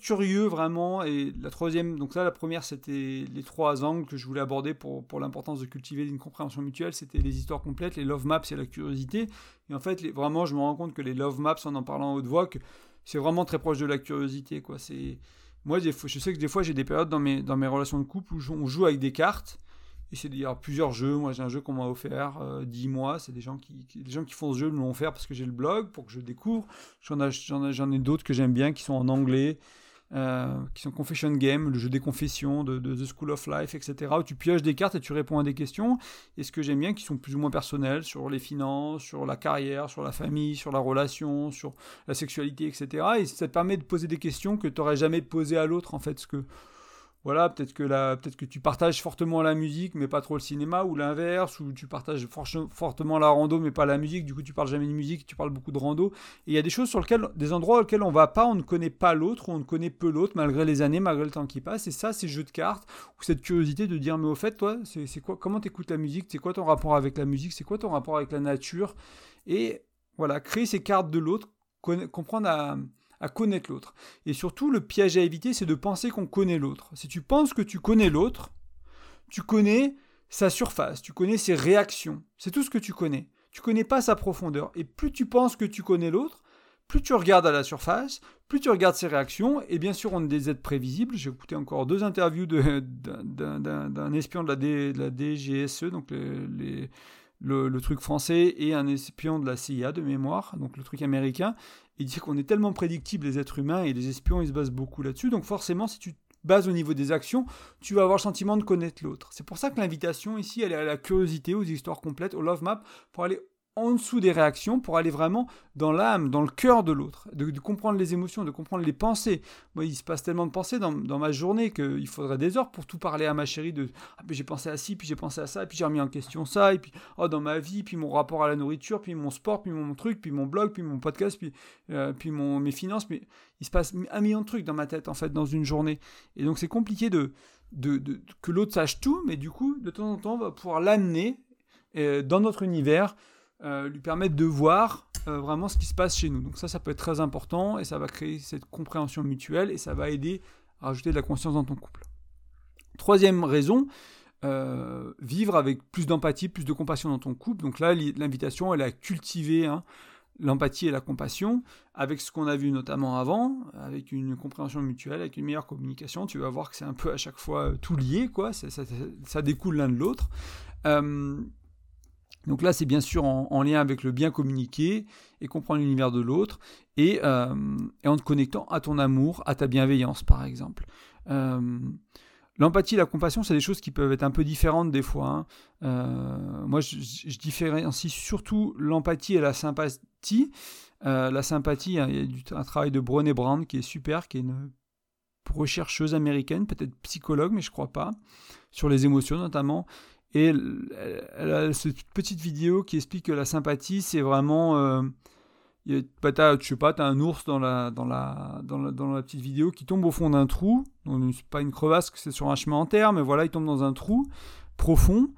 curieux vraiment. Et la troisième, donc ça, la première, c'était les trois angles que je voulais aborder pour, pour l'importance de cultiver une compréhension mutuelle. C'était les histoires complètes, les love maps et la curiosité. Et en fait, vraiment, je me rends compte que les love maps, en en parlant à haute voix, que c'est vraiment très proche de la curiosité. Quoi. C'est moi, je sais que des fois, j'ai des périodes dans mes, dans mes relations de couple où on joue avec des cartes. Et c'est il y a plusieurs jeux. Moi, j'ai un jeu qu'on m'a offert, euh, 10 mois. C'est des gens qui, des gens qui font ce jeu me l'ont offert parce que j'ai le blog, pour que je découvre. J'en ai, ai, d'autres que j'aime bien qui sont en anglais. Euh, qui sont Confession Game, le jeu des confessions de, The School of Life, etc., où tu pioches des cartes et tu réponds à des questions. Et ce que j'aime bien, qui sont plus ou moins personnelles, sur les finances, sur la carrière, sur la famille, sur la relation, sur la sexualité, etc. Et ça te permet de poser des questions que tu n'aurais jamais posées à l'autre, en fait. Ce que voilà, peut-être que, peut que tu partages fortement la musique, mais pas trop le cinéma, ou l'inverse, ou tu partages fortement la rando, mais pas la musique, du coup tu parles jamais de musique, tu parles beaucoup de rando. Et il y a des choses sur lesquelles, des endroits auxquels on va pas, on ne connaît pas l'autre, on ne connaît peu l'autre, malgré les années, malgré le temps qui passe. Et ça, ces jeux de cartes, ou cette curiosité de dire, mais au fait, toi, c'est quoi, comment t'écoutes la musique, c'est quoi ton rapport avec la musique, c'est quoi ton rapport avec la nature? Et voilà, créer ces cartes de l'autre, comprendre à à connaître l'autre. Et surtout, le piège à éviter, c'est de penser qu'on connaît l'autre. Si tu penses que tu connais l'autre, tu connais sa surface, tu connais ses réactions. C'est tout ce que tu connais. Tu connais pas sa profondeur. Et plus tu penses que tu connais l'autre, plus tu regardes à la surface, plus tu regardes ses réactions, et bien sûr, on est des êtres prévisibles. J'ai écouté encore deux interviews d'un espion de la, la DGSE, donc le, le, truc français, et un espion de la CIA de mémoire, donc le truc américain. Il dit qu'on est tellement prédictible, les êtres humains, et les espions, ils se basent beaucoup là-dessus. Donc forcément, si tu bases au niveau des actions, tu vas avoir le sentiment de connaître l'autre. C'est pour ça que l'invitation ici, elle est à la curiosité, aux histoires complètes, au love map, pour aller en dessous des réactions pour aller vraiment dans l'âme, dans le cœur de l'autre, de, comprendre les émotions, de comprendre les pensées. Moi, il se passe tellement de pensées dans, ma journée qu'il faudrait des heures pour tout parler à ma chérie de ah, j'ai pensé à ci, puis j'ai pensé à ça, puis j'ai remis en question ça, et puis oh, dans ma vie, puis mon rapport à la nourriture, puis mon sport, puis mon truc, puis mon blog, puis mon podcast, puis, euh, puis mon, mes finances. Mais il se passe un million de trucs dans ma tête, en fait, dans une journée. Et donc, c'est compliqué de, de, que l'autre sache tout, mais du coup, de temps en temps, on va pouvoir l'amener euh, dans notre univers euh, lui permettre de voir euh, vraiment ce qui se passe chez nous. Donc ça, ça peut être très important et ça va créer cette compréhension mutuelle et ça va aider à rajouter de la conscience dans ton couple. Troisième raison, euh, vivre avec plus d'empathie, plus de compassion dans ton couple. Donc là, l'invitation, elle est à cultiver hein, l'empathie et la compassion avec ce qu'on a vu notamment avant, avec une compréhension mutuelle, avec une meilleure communication. Tu vas voir que c'est un peu à chaque fois tout lié, quoi. Ça, ça découle l'un de l'autre. Donc là, c'est bien sûr en, lien avec le bien communiquer et comprendre l'univers de l'autre et, euh, en te connectant à ton amour, à ta bienveillance, par exemple. Euh, l'empathie et la compassion, c'est des choses qui peuvent être un peu différentes des fois. Hein. Euh, moi, je, différencie surtout l'empathie et la sympathie. la sympathie, hein, il y a un travail de Brené Brown qui est super, qui est une rechercheuse américaine, peut-être psychologue, mais je crois pas, sur les émotions notamment. Et elle a cette petite vidéo qui explique que la sympathie, c'est vraiment. Euh, bah, je sais pas, tu as un ours dans la, petite vidéo qui tombe au fond d'un trou. Donc, pas une crevasse, c'est sur un chemin en terre, mais voilà, il tombe dans un trou profond.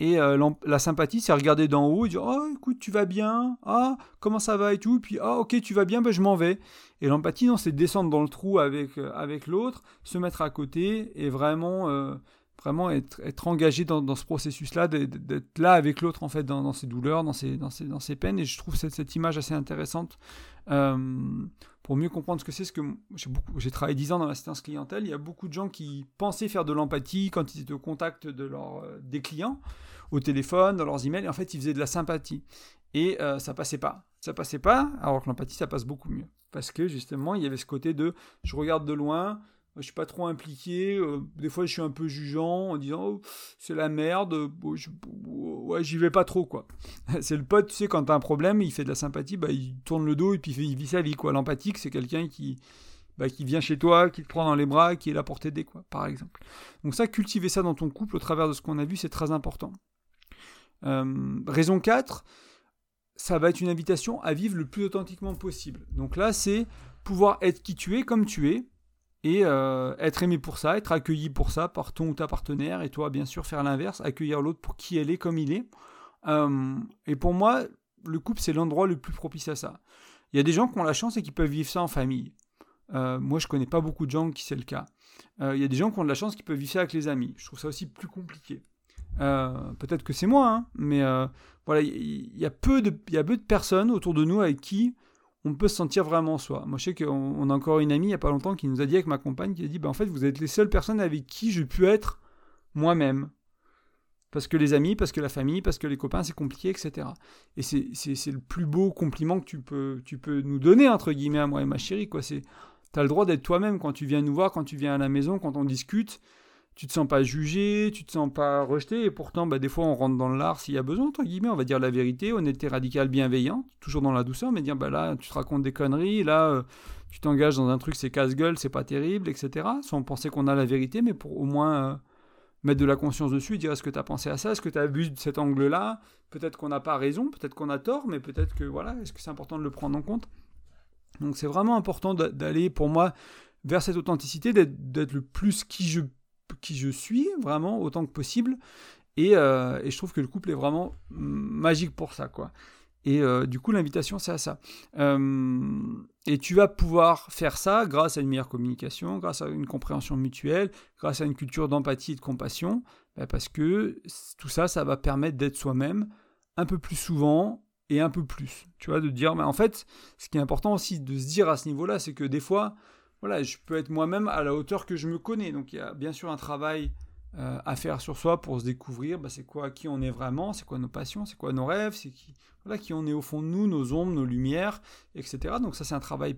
Et euh, la sympathie, c'est regarder d'en haut et dire Oh, écoute, tu vas bien Ah, comment ça va et tout. Puis, ah, ok, tu vas bien, ben, je m'en vais. Et l'empathie, non, c'est descendre dans le trou avec, euh, avec l'autre, se mettre à côté et vraiment être, engagé dans, ce processus-là, d'être là avec l'autre en fait dans, ses douleurs, dans ses, dans ses, dans ses peines. Et je trouve cette, cette image assez intéressante euh, pour mieux comprendre ce que c'est. Ce que j'ai travaillé 10 ans dans l'assistance clientèle. Il y a beaucoup de gens qui pensaient faire de l'empathie quand ils étaient au contact de leur, des clients, au téléphone, dans leurs emails. Et en fait, ils faisaient de la sympathie. Et euh, ça passait pas. ça passait pas, alors que l'empathie, ça passe beaucoup mieux. Parce que justement, il y avait ce côté de je regarde de loin, je suis pas trop impliqué, euh, des fois je suis un peu jugeant en disant oh, c'est la merde, ouais, j'y vais pas trop quoi. c'est le pote, tu sais, quand t'as un problème, il fait de la sympathie, bah, il tourne le dos et puis il vit sa vie quoi. L'empathique, c'est quelqu'un qui, bah, qui vient chez toi, qui te prend dans les bras, qui est là pour t'aider quoi, par exemple. Donc ça, cultiver ça dans ton couple au travers de ce qu'on a vu, c'est très important. Euh, raison 4, ça va être une invitation à vivre le plus authentiquement possible. Donc là, c'est pouvoir être qui tu es, comme tu es, et euh, être aimé pour ça, être accueilli pour ça par ton ou ta partenaire, et toi, bien sûr, faire l'inverse, accueillir l'autre pour qui elle est, comme il est. Euh, et pour moi, le couple, c'est l'endroit le plus propice à ça. Il y a des gens qui ont la chance et qui peuvent vivre ça en famille. Euh, moi, je connais pas beaucoup de gens qui c'est le cas. Il y a des gens qui ont de la chance qui peuvent vivre ça avec les amis. Je trouve ça aussi plus compliqué. Peut-être que c'est moi, hein, mais voilà, il y, a peu y a peu de personnes autour de nous avec qui on peut se sentir vraiment soi. Moi, je sais qu'on a encore une amie il n'y a pas longtemps qui nous a dit avec ma compagne, qui a dit, bah, en fait, vous êtes les seules personnes avec qui je peux être moi-même. Parce que les amis, parce que la famille, parce que les copains, c'est compliqué, etc. Et c'est le plus beau compliment que tu peux, tu peux nous donner, entre guillemets, à moi et ma chérie. Tu as le droit d'être toi-même quand tu viens nous voir, quand tu viens à la maison, quand on discute tu te sens pas jugé, tu te sens pas rejeté, et pourtant, bah, des fois, on rentre dans l'art s'il y a besoin, entre guillemets, on va dire la vérité, honnêteté radicale, bienveillante, toujours dans la douceur, mais dire, bah là, tu te racontes des conneries, là, euh, tu t'engages dans un truc, c'est casse-gueule, c'est pas terrible, etc. Sans penser qu'on a la vérité, mais pour au moins euh, mettre de la conscience dessus, dire, est-ce que tu as pensé à ça, est-ce que tu as vu de cet angle-là, peut-être qu'on n'a pas raison, peut-être qu'on a tort, mais peut-être que, voilà, est-ce que c'est important de le prendre en compte? Donc, c'est vraiment important d'aller, pour moi, vers cette authenticité, d'être le plus qui je qui je suis, vraiment, autant que possible. Et, euh, et, je trouve que le couple est vraiment magique pour ça, quoi. Et euh, du coup, l'invitation, c'est à ça. Euh, et tu vas pouvoir faire ça grâce à une meilleure communication, grâce à une compréhension mutuelle, grâce à une culture d'empathie et de compassion, bah, parce que tout ça, ça va permettre d'être soi-même un peu plus souvent et un peu plus. Tu vois, de dire, mais en fait, ce qui est important aussi de se dire à ce niveau-là, c'est que des fois, voilà, je peux être moi-même à la hauteur que je me connais. Donc il y a bien sûr un travail euh, à faire sur soi pour se découvrir. Bah, c'est quoi qui on est vraiment, c'est quoi nos passions, c'est quoi nos rêves, c'est qui, voilà, qui on est au fond de nous, nos ombres, nos lumières, etc. Donc ça c'est un travail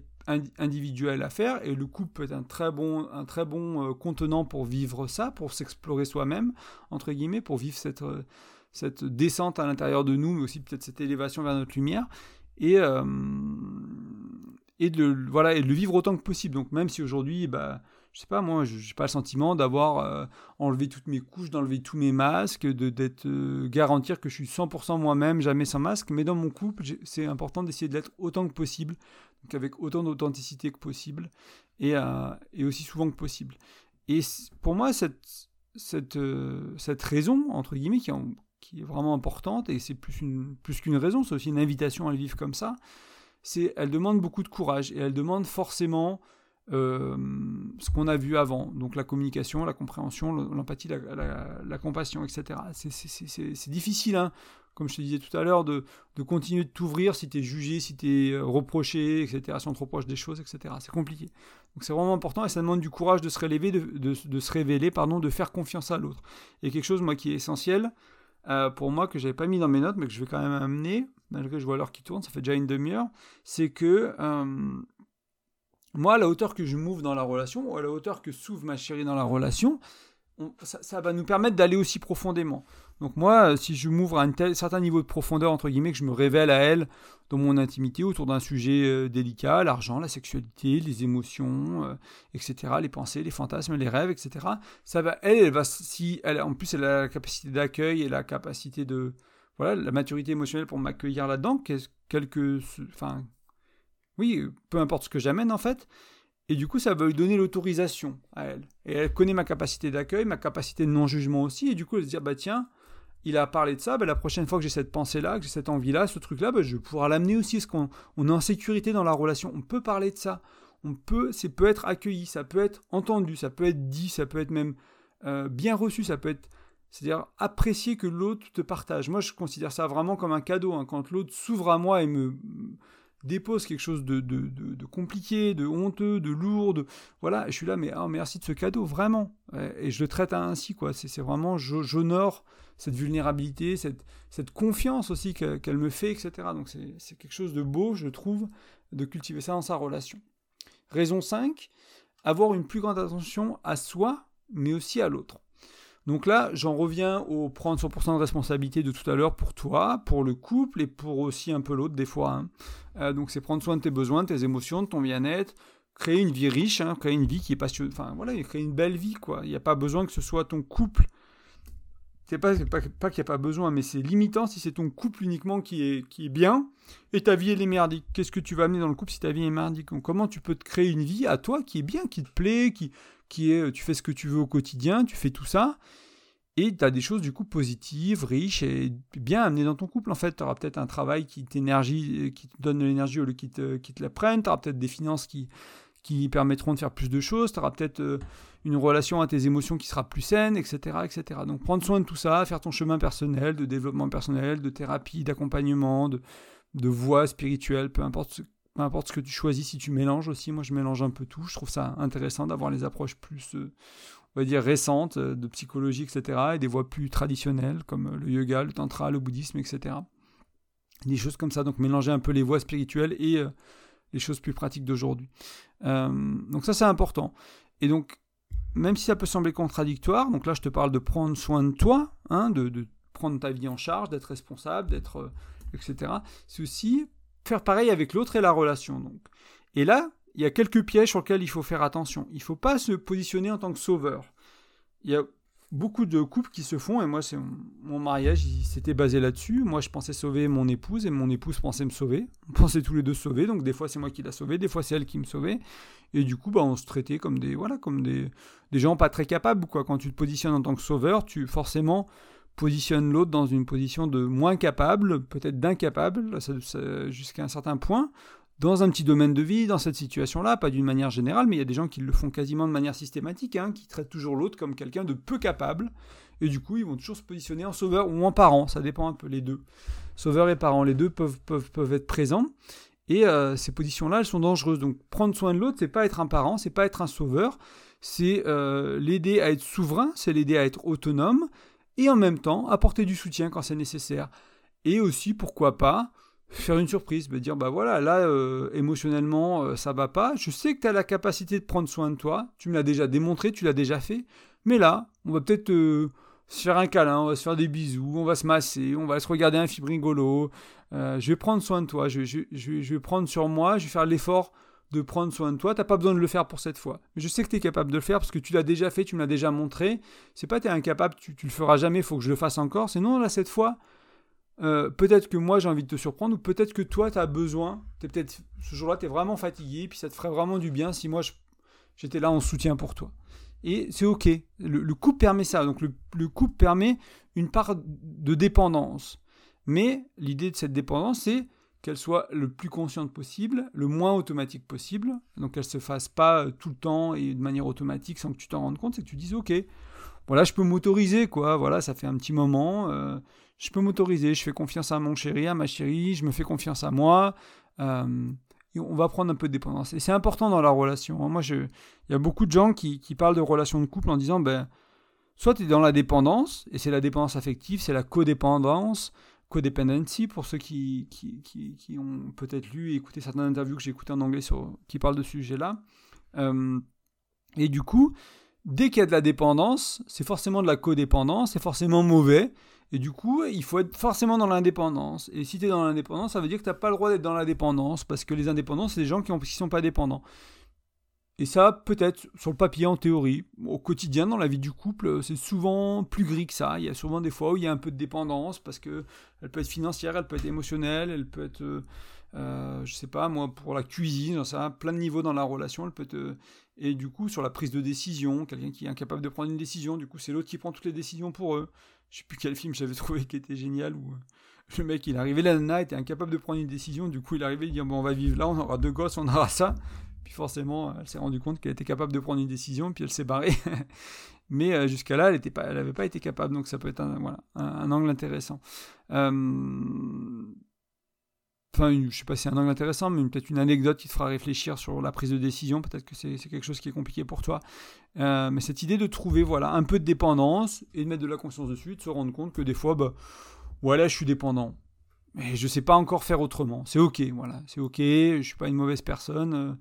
individuel à faire et le couple peut être un très bon, un très bon euh, contenant pour vivre ça, pour s'explorer soi-même entre guillemets, pour vivre cette euh, cette descente à l'intérieur de nous, mais aussi peut-être cette élévation vers notre lumière. Et, et de, voilà, et de le vivre autant que possible. Donc même si aujourd'hui, bah, je sais pas, moi, je n'ai pas le sentiment d'avoir euh, enlevé toutes mes couches, d'enlever tous mes masques, de d'être euh, garantir que je suis 100% moi-même, jamais sans masque. Mais dans mon couple, c'est important d'essayer de l'être autant que possible, donc avec autant d'authenticité que possible, et, euh, et, aussi souvent que possible. Et pour moi, cette, cette, cette raison, entre guillemets, qui, est vraiment importante, et c'est plus qu'une plus qu'une raison, c'est aussi une invitation à le vivre comme ça, elle demande beaucoup de courage et elle demande forcément euh, ce qu'on a vu avant, donc la communication, la compréhension, l'empathie, la, compassion, etc. C'est difficile, hein, comme je te disais tout à l'heure, de, continuer de t'ouvrir si tu es jugé, si tu es euh, reproché, etc., si on te reproche des choses, etc. C'est compliqué. Donc c'est vraiment important et ça demande du courage de se révéler, de, se révéler, pardon, de faire confiance à l'autre. Et quelque chose, moi, qui est essentiel, euh, pour moi, que j'avais pas mis dans mes notes, mais que je vais quand même amener, malgré que je vois l'heure qui tourne, ça fait déjà une demi-heure, c'est que euh, moi, à la hauteur que je m'ouvre dans la relation, ou à la hauteur que s'ouvre ma chérie dans la relation, ça, va nous permettre d'aller aussi profondément. Donc moi, euh, si je m'ouvre à un certain niveau de profondeur, entre guillemets, que je me révèle à elle dans mon intimité autour d'un sujet euh, délicat, l'argent, la sexualité, les émotions, etc., les pensées, les fantasmes, les rêves, etc., ça va, elle, elle va, si en plus, elle a la capacité d'accueil et la capacité de, voilà, la maturité émotionnelle pour m'accueillir là-dedans, quelques, enfin, oui, peu importe ce que j'amène en fait. Et du coup, ça va lui donner l'autorisation à elle. Et elle connaît ma capacité d'accueil, ma capacité de non-jugement aussi. Et du coup, elle se dit, bah tiens, il a parlé de ça, bah, la prochaine fois que j'ai cette pensée-là, que j'ai cette envie-là, ce truc-là, bah, je vais pouvoir l'amener aussi. Est-ce qu'on on est en sécurité dans la relation On peut parler de ça. On peut, c'est peut être accueilli, ça peut être entendu, ça peut être dit, ça peut être même euh, bien reçu, ça peut être c'est-à-dire apprécier que l'autre te partage. Moi, je considère ça vraiment comme un cadeau. Hein. Quand l'autre s'ouvre à moi et me, dépose quelque chose de, de, de, compliqué, de honteux, de lourd, voilà, je suis là, mais oh, merci de ce cadeau, vraiment. Et je le traite ainsi, quoi. C'est vraiment, j'honore cette vulnérabilité, cette, cette confiance aussi qu'elle me fait, etc. Donc c'est quelque chose de beau, je trouve, de cultiver ça dans sa relation. Raison 5, avoir une plus grande attention à soi, mais aussi à l'autre. Donc là, j'en reviens au prendre 100% de responsabilité de tout à l'heure pour toi, pour le couple et pour aussi un peu l'autre des fois. Hein. Euh, donc c'est prendre soin de tes besoins, de tes émotions, de ton bien-être, créer une vie riche, hein, créer une vie qui est passionnante, enfin voilà, créer une belle vie quoi. Il n'y a pas besoin que ce soit ton couple. C'est pas, pas, pas qu'il n'y a pas besoin, mais c'est limitant si c'est ton couple uniquement qui est, qui est bien et ta vie elle est merdique. Qu'est-ce que tu vas amener dans le couple si ta vie est merdique? Comment tu peux te créer une vie à toi qui est bien, qui te plaît, qui, qui est tu fais ce que tu veux au quotidien, tu fais tout ça, et tu as des choses du coup positives, riches et bien amenées dans ton couple. En fait, tu auras peut-être un travail qui t'énergie, qui te donne de l'énergie au lieu qui te, qui la prenne, tu auras peut-être des finances qui, qui permettront de faire plus de choses, tu auras peut-être euh, une relation à tes émotions qui sera plus saine, etc., etc. Donc prendre soin de tout ça, faire ton chemin personnel, de développement personnel, de thérapie, d'accompagnement, de, de voie spirituelle, peu importe ce peu importe ce que tu choisis, si tu mélanges aussi, moi je mélange un peu tout, je trouve ça intéressant d'avoir les approches plus, euh, on va dire, récentes euh, de psychologie, etc., et des voies plus traditionnelles comme euh, le yoga, le tantra, le bouddhisme, etc. Des choses comme ça, donc mélanger un peu les voies spirituelles et les choses plus pratiques d'aujourd'hui. donc ça c'est important. Et donc, même si ça peut sembler contradictoire, donc là je te parle de prendre soin de toi, hein, de, de prendre ta vie en charge, d'être responsable, d'être... etc. C'est aussi faire pareil avec l'autre et la relation. Donc. Et là, il y a quelques pièges sur lesquels il faut faire attention. Il ne faut pas se positionner en tant que sauveur. Il y a beaucoup de couples qui se font, et moi, c'est mon mariage, il s'était basé là-dessus. Moi, je pensais sauver mon épouse, et mon épouse pensait me sauver. On pensait tous les deux sauver, donc des fois, c'est moi qui la sauvais, des fois, c'est elle qui me sauvait. Et du coup, bah, on se traitait comme des, voilà, comme des, des gens pas très capables. Quoi. Quand tu te positionnes en tant que sauveur, tu forcément positionne l'autre dans une position de moins capable, peut-être d'incapable, jusqu'à un certain point, dans un petit domaine de vie, dans cette situation-là, pas d'une manière générale, mais il y a des gens qui le font quasiment de manière systématique, hein, qui traitent toujours l'autre comme quelqu'un de peu capable, et du coup, ils vont toujours se positionner en sauveur ou en parent, ça dépend un peu, les deux. Sauveur et parent, les deux peuvent, peuvent, peuvent être présents, et euh, ces positions-là, elles sont dangereuses. Donc, prendre soin de l'autre, c'est pas être un parent, c'est pas être un sauveur, c'est euh, l'aider à être souverain, c'est l'aider à être autonome, et en même temps apporter du soutien quand c'est nécessaire. Et aussi, pourquoi pas, faire une surprise, me dire bah voilà, là euh, émotionnellement euh, ça va pas, je sais que tu as la capacité de prendre soin de toi, tu me l'as déjà démontré, tu l'as déjà fait, mais là, on va peut-être euh, se faire un câlin, on va se faire des bisous, on va se masser, on va se regarder un film rigolo, je vais prendre soin de toi, je, je, je vais prendre sur moi, je vais faire l'effort de prendre soin de toi. T'as pas besoin de le faire pour cette fois. Mais je sais que tu es capable de le faire parce que tu l'as déjà fait, tu me l'as déjà montré. C'est pas tu es incapable, tu, tu le feras jamais, il faut que je le fasse encore. C'est non, là, cette fois, euh, peut-être que moi j'ai envie de te surprendre ou peut-être que toi tu as besoin. Es peut-être ce jour-là, tu es vraiment fatigué, puis ça te ferait vraiment du bien si moi j'étais là en soutien pour toi. Et c'est ok. Le, couple permet ça. Donc le couple permet une part de dépendance. Mais l'idée de cette dépendance, c'est qu'elle soit le plus consciente possible, le moins automatique possible, donc qu'elle se fasse pas euh, tout le temps et de manière automatique sans que tu t'en rendes compte, c'est que tu dises ok, voilà, je peux m'autoriser quoi, voilà, ça fait un petit moment, euh, je peux m'autoriser, je fais confiance à mon chéri, à ma chérie, je me fais confiance à moi, euh, et on va prendre un peu de dépendance. Et c'est important dans la relation. Hein. Moi, il y a beaucoup de gens qui, qui parlent de relations de couple en disant ben soit tu es dans la dépendance, et c'est la dépendance affective, c'est la codépendance, codependency, pour ceux qui, ont peut-être lu et écouté certaines interviews que j'ai écoutées en anglais qui parlent de ce sujet-là. Euh, et du coup, dès qu'il y a de la dépendance, c'est forcément de la codépendance, c'est forcément mauvais. Et du coup, il faut être forcément dans l'indépendance. Et si tu es dans l'indépendance, ça veut dire que tu n'as pas le droit d'être dans la dépendance, parce que les indépendants, c'est des gens qui ne sont pas dépendants. Et ça, peut-être sur le papier en théorie. Au quotidien, dans la vie du couple, c'est souvent plus gris que ça. Il y a souvent des fois où il y a un peu de dépendance parce que elle peut être financière, elle peut être émotionnelle, elle peut être, euh, euh je sais pas, moi pour la cuisine, ça a plein de niveaux dans la relation. Elle peut être, euh, et du coup sur la prise de décision, quelqu'un qui est incapable de prendre une décision, du coup c'est l'autre qui prend toutes les décisions pour eux. Je sais plus quel film j'avais trouvé qui était génial où euh, le mec il arrivait, la nana était incapable de prendre une décision, du coup il arrivait, il dit bon on va vivre là, on aura deux gosses, on aura ça. Puis forcément, elle s'est rendue compte qu'elle était capable de prendre une décision, puis elle s'est barrée. Mais euh, jusqu'à là, elle n'avait pas, été capable, donc ça peut être un, angle intéressant. Euh, enfin, je sais pas si c'est un angle intéressant, mais peut-être une anecdote qui te fera réfléchir sur la prise de décision. Peut-être que c'est quelque chose qui est compliqué pour toi. Euh, mais cette idée de trouver voilà, un peu de dépendance et de mettre de la conscience dessus, de se rendre compte que des fois, bah, voilà, je suis dépendant. Mais je sais pas encore faire autrement. C'est ok, voilà. C'est ok, je suis pas une mauvaise personne.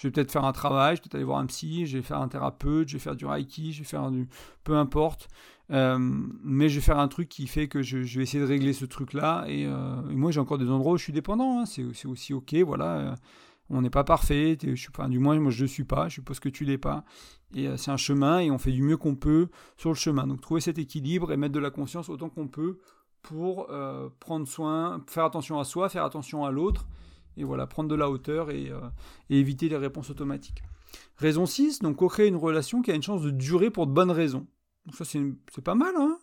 Je vais peut-être faire un travail, je vais peut-être aller voir un psy, je vais faire un thérapeute, je vais faire du reiki, je vais faire du... peu importe. Euh, mais je vais faire un truc qui fait que je, vais essayer de régler ce truc-là. Et, euh, moi, j'ai encore des endroits où je suis dépendant. Hein. C'est aussi ok, voilà. Euh, on n'est pas parfait. Du moins, moi, je ne suis pas. Je suppose que tu l'es pas. Et c'est un chemin et on fait du mieux qu'on peut sur le chemin. Donc, trouver cet équilibre et mettre de la conscience autant qu'on peut pour prendre soin, faire attention à soi, faire attention à l'autre et voilà, prendre de la hauteur et, euh, éviter les réponses automatiques. Raison 6, donc co-créer une relation qui a une chance de durer pour de bonnes raisons. Donc ça c'est pas mal, hein,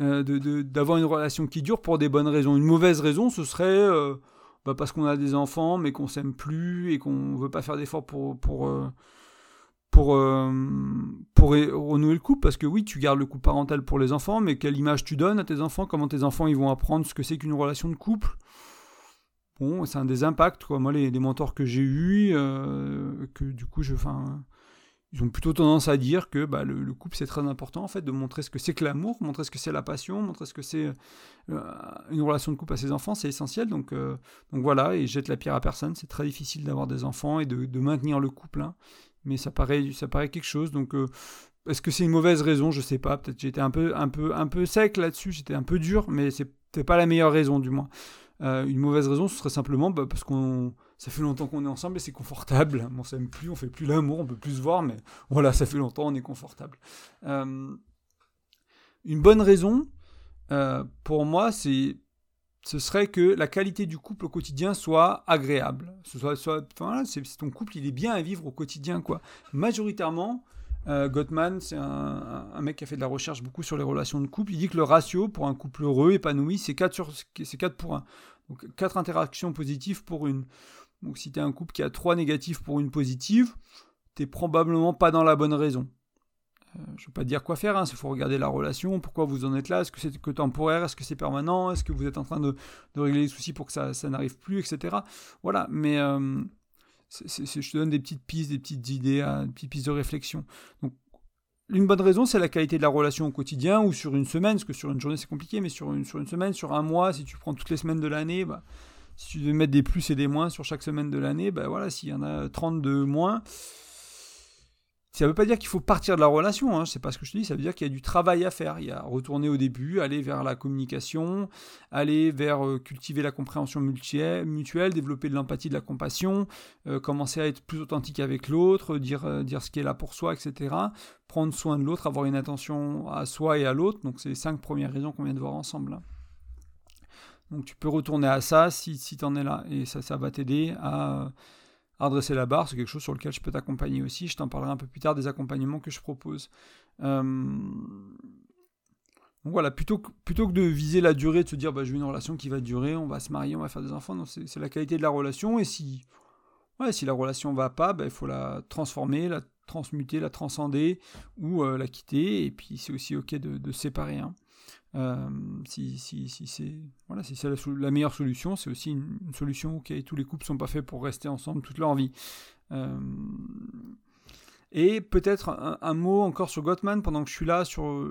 euh, d'avoir une relation qui dure pour des bonnes raisons. Une mauvaise raison, ce serait euh, bah, parce qu'on a des enfants, mais qu'on s'aime plus et qu'on veut pas faire d'efforts pour pour pour, pour renouer le couple, parce que oui, tu gardes le couple parental pour les enfants, mais quelle image tu donnes à tes enfants, comment tes enfants ils vont apprendre ce que c'est qu'une relation de couple, bon, c'est un des impacts. Quoi. Moi, les, mentors que j'ai eus, euh, que du coup, je, ils ont plutôt tendance à dire que bah, le, couple, c'est très important, en fait, de montrer ce que c'est que l'amour, montrer ce que c'est la passion, montrer ce que c'est euh, une relation de couple à ses enfants, c'est essentiel. Donc, euh, donc voilà, et jette la pierre à personne. C'est très difficile d'avoir des enfants et de, maintenir le couple. Hein. Mais ça paraît, ça paraît quelque chose. Donc, est-ce que c'est une mauvaise raison? Je sais pas. Peut-être j'étais un peu, un peu, un peu sec là-dessus. J'étais un peu dur, mais c'est pas la meilleure raison, du moins. Euh, une mauvaise raison, ce serait simplement bah, parce qu'on ça fait longtemps qu'on est ensemble et c'est confortable. On s'aime plus, on fait plus l'amour, on peut plus se voir, mais voilà, ça fait longtemps, on est confortable. Euh, une bonne raison, euh, pour moi, c'est ce serait que la qualité du couple au quotidien soit agréable. Ce soit, c'est, ton couple, il est bien à vivre au quotidien, quoi. Majoritairement, Gottman, c'est un, mec qui a fait de la recherche beaucoup sur les relations de couple. Il dit que le ratio pour un couple heureux, épanoui, c'est 4, sur, 4 pour 1. Donc 4 interactions positives pour une. Donc si tu un couple qui a 3 négatifs pour une positive, t'es probablement pas dans la bonne raison. Euh, je ne veux pas dire quoi faire, il hein, faut regarder la relation, pourquoi vous en êtes là, est-ce que c'est que temporaire, est-ce que c'est permanent, est-ce que vous êtes en train de, régler les soucis pour que ça, n'arrive plus, etc. Voilà, mais euh, je te donne des petites pistes, des petites idées, hein, des petites pistes de réflexion. Une bonne raison, c'est la qualité de la relation au quotidien ou sur une semaine, parce que sur une journée c'est compliqué, mais sur une, semaine, sur un mois, si tu prends toutes les semaines de l'année, bah, si tu veux mettre des plus et des moins sur chaque semaine de l'année, bah voilà, s'il y en a 30 de moins, ça ne veut pas dire qu'il faut partir de la relation, hein, c'est pas ce que je te dis, ça veut dire qu'il y a du travail à faire. Il y a retourner au début, aller vers la communication, aller vers euh, cultiver la compréhension mutuelle, développer de l'empathie, de la compassion, euh, commencer à être plus authentique avec l'autre, dire, euh, dire ce qui est là pour soi, etc. Prendre soin de l'autre, avoir une attention à soi et à l'autre. Donc c'est les cinq premières raisons qu'on vient de voir ensemble. Donc tu peux retourner à ça si, si tu en es là. Et ça, ça va t'aider à redresser la barre, c'est quelque chose sur lequel je peux t'accompagner aussi. Je t'en parlerai un peu plus tard des accompagnements que je propose. Euh, donc voilà, plutôt que, plutôt que de viser la durée, de se dire bah, j'ai une relation qui va durer, on va se marier, on va faire des enfants, c'est la qualité de la relation. Et si, ouais, si la relation va pas, bah, il faut la transformer, la transmuter, la transcender ou euh, la quitter. Et puis c'est aussi ok de, de séparer. Hein. Euh, si, si, si c'est voilà, si la, la, meilleure solution, c'est aussi une, solution. Ok, tous les couples sont pas faits pour rester ensemble toute leur vie. Euh, et peut-être un, mot encore sur Gottman pendant que je suis là sur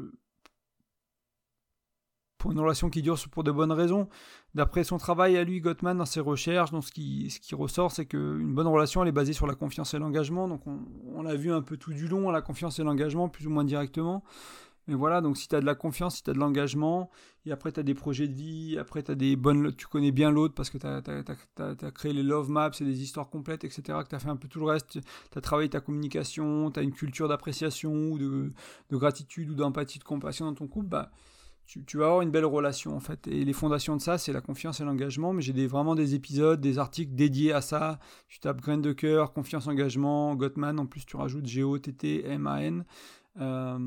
pour une relation qui dure pour de bonnes raisons. D'après son travail à lui, Gottman, dans ses recherches, dans ce qui, ce qui ressort, c'est qu'une bonne relation, elle est basée sur la confiance et l'engagement. Donc on, on l'a vu un peu tout du long, la confiance et l'engagement, plus ou moins directement. Mais voilà, donc si tu as de la confiance, si tu as de l'engagement, et après tu as des projets de vie, après tu des bonnes. Tu connais bien l'autre parce que tu as, créé les love maps et des histoires complètes, etc., que tu as fait un peu tout le reste. Tu as travaillé ta communication, tu as une culture d'appréciation ou de, gratitude ou d'empathie, de compassion dans ton couple, bah, tu, vas avoir une belle relation en fait. Et les fondations de ça, c'est la confiance et l'engagement. Mais j'ai des, vraiment des épisodes, des articles dédiés à ça. Tu tapes graine de cœur, confiance, engagement, Gottman. En plus, tu rajoutes G-O-T-T-M-A-N. Euh,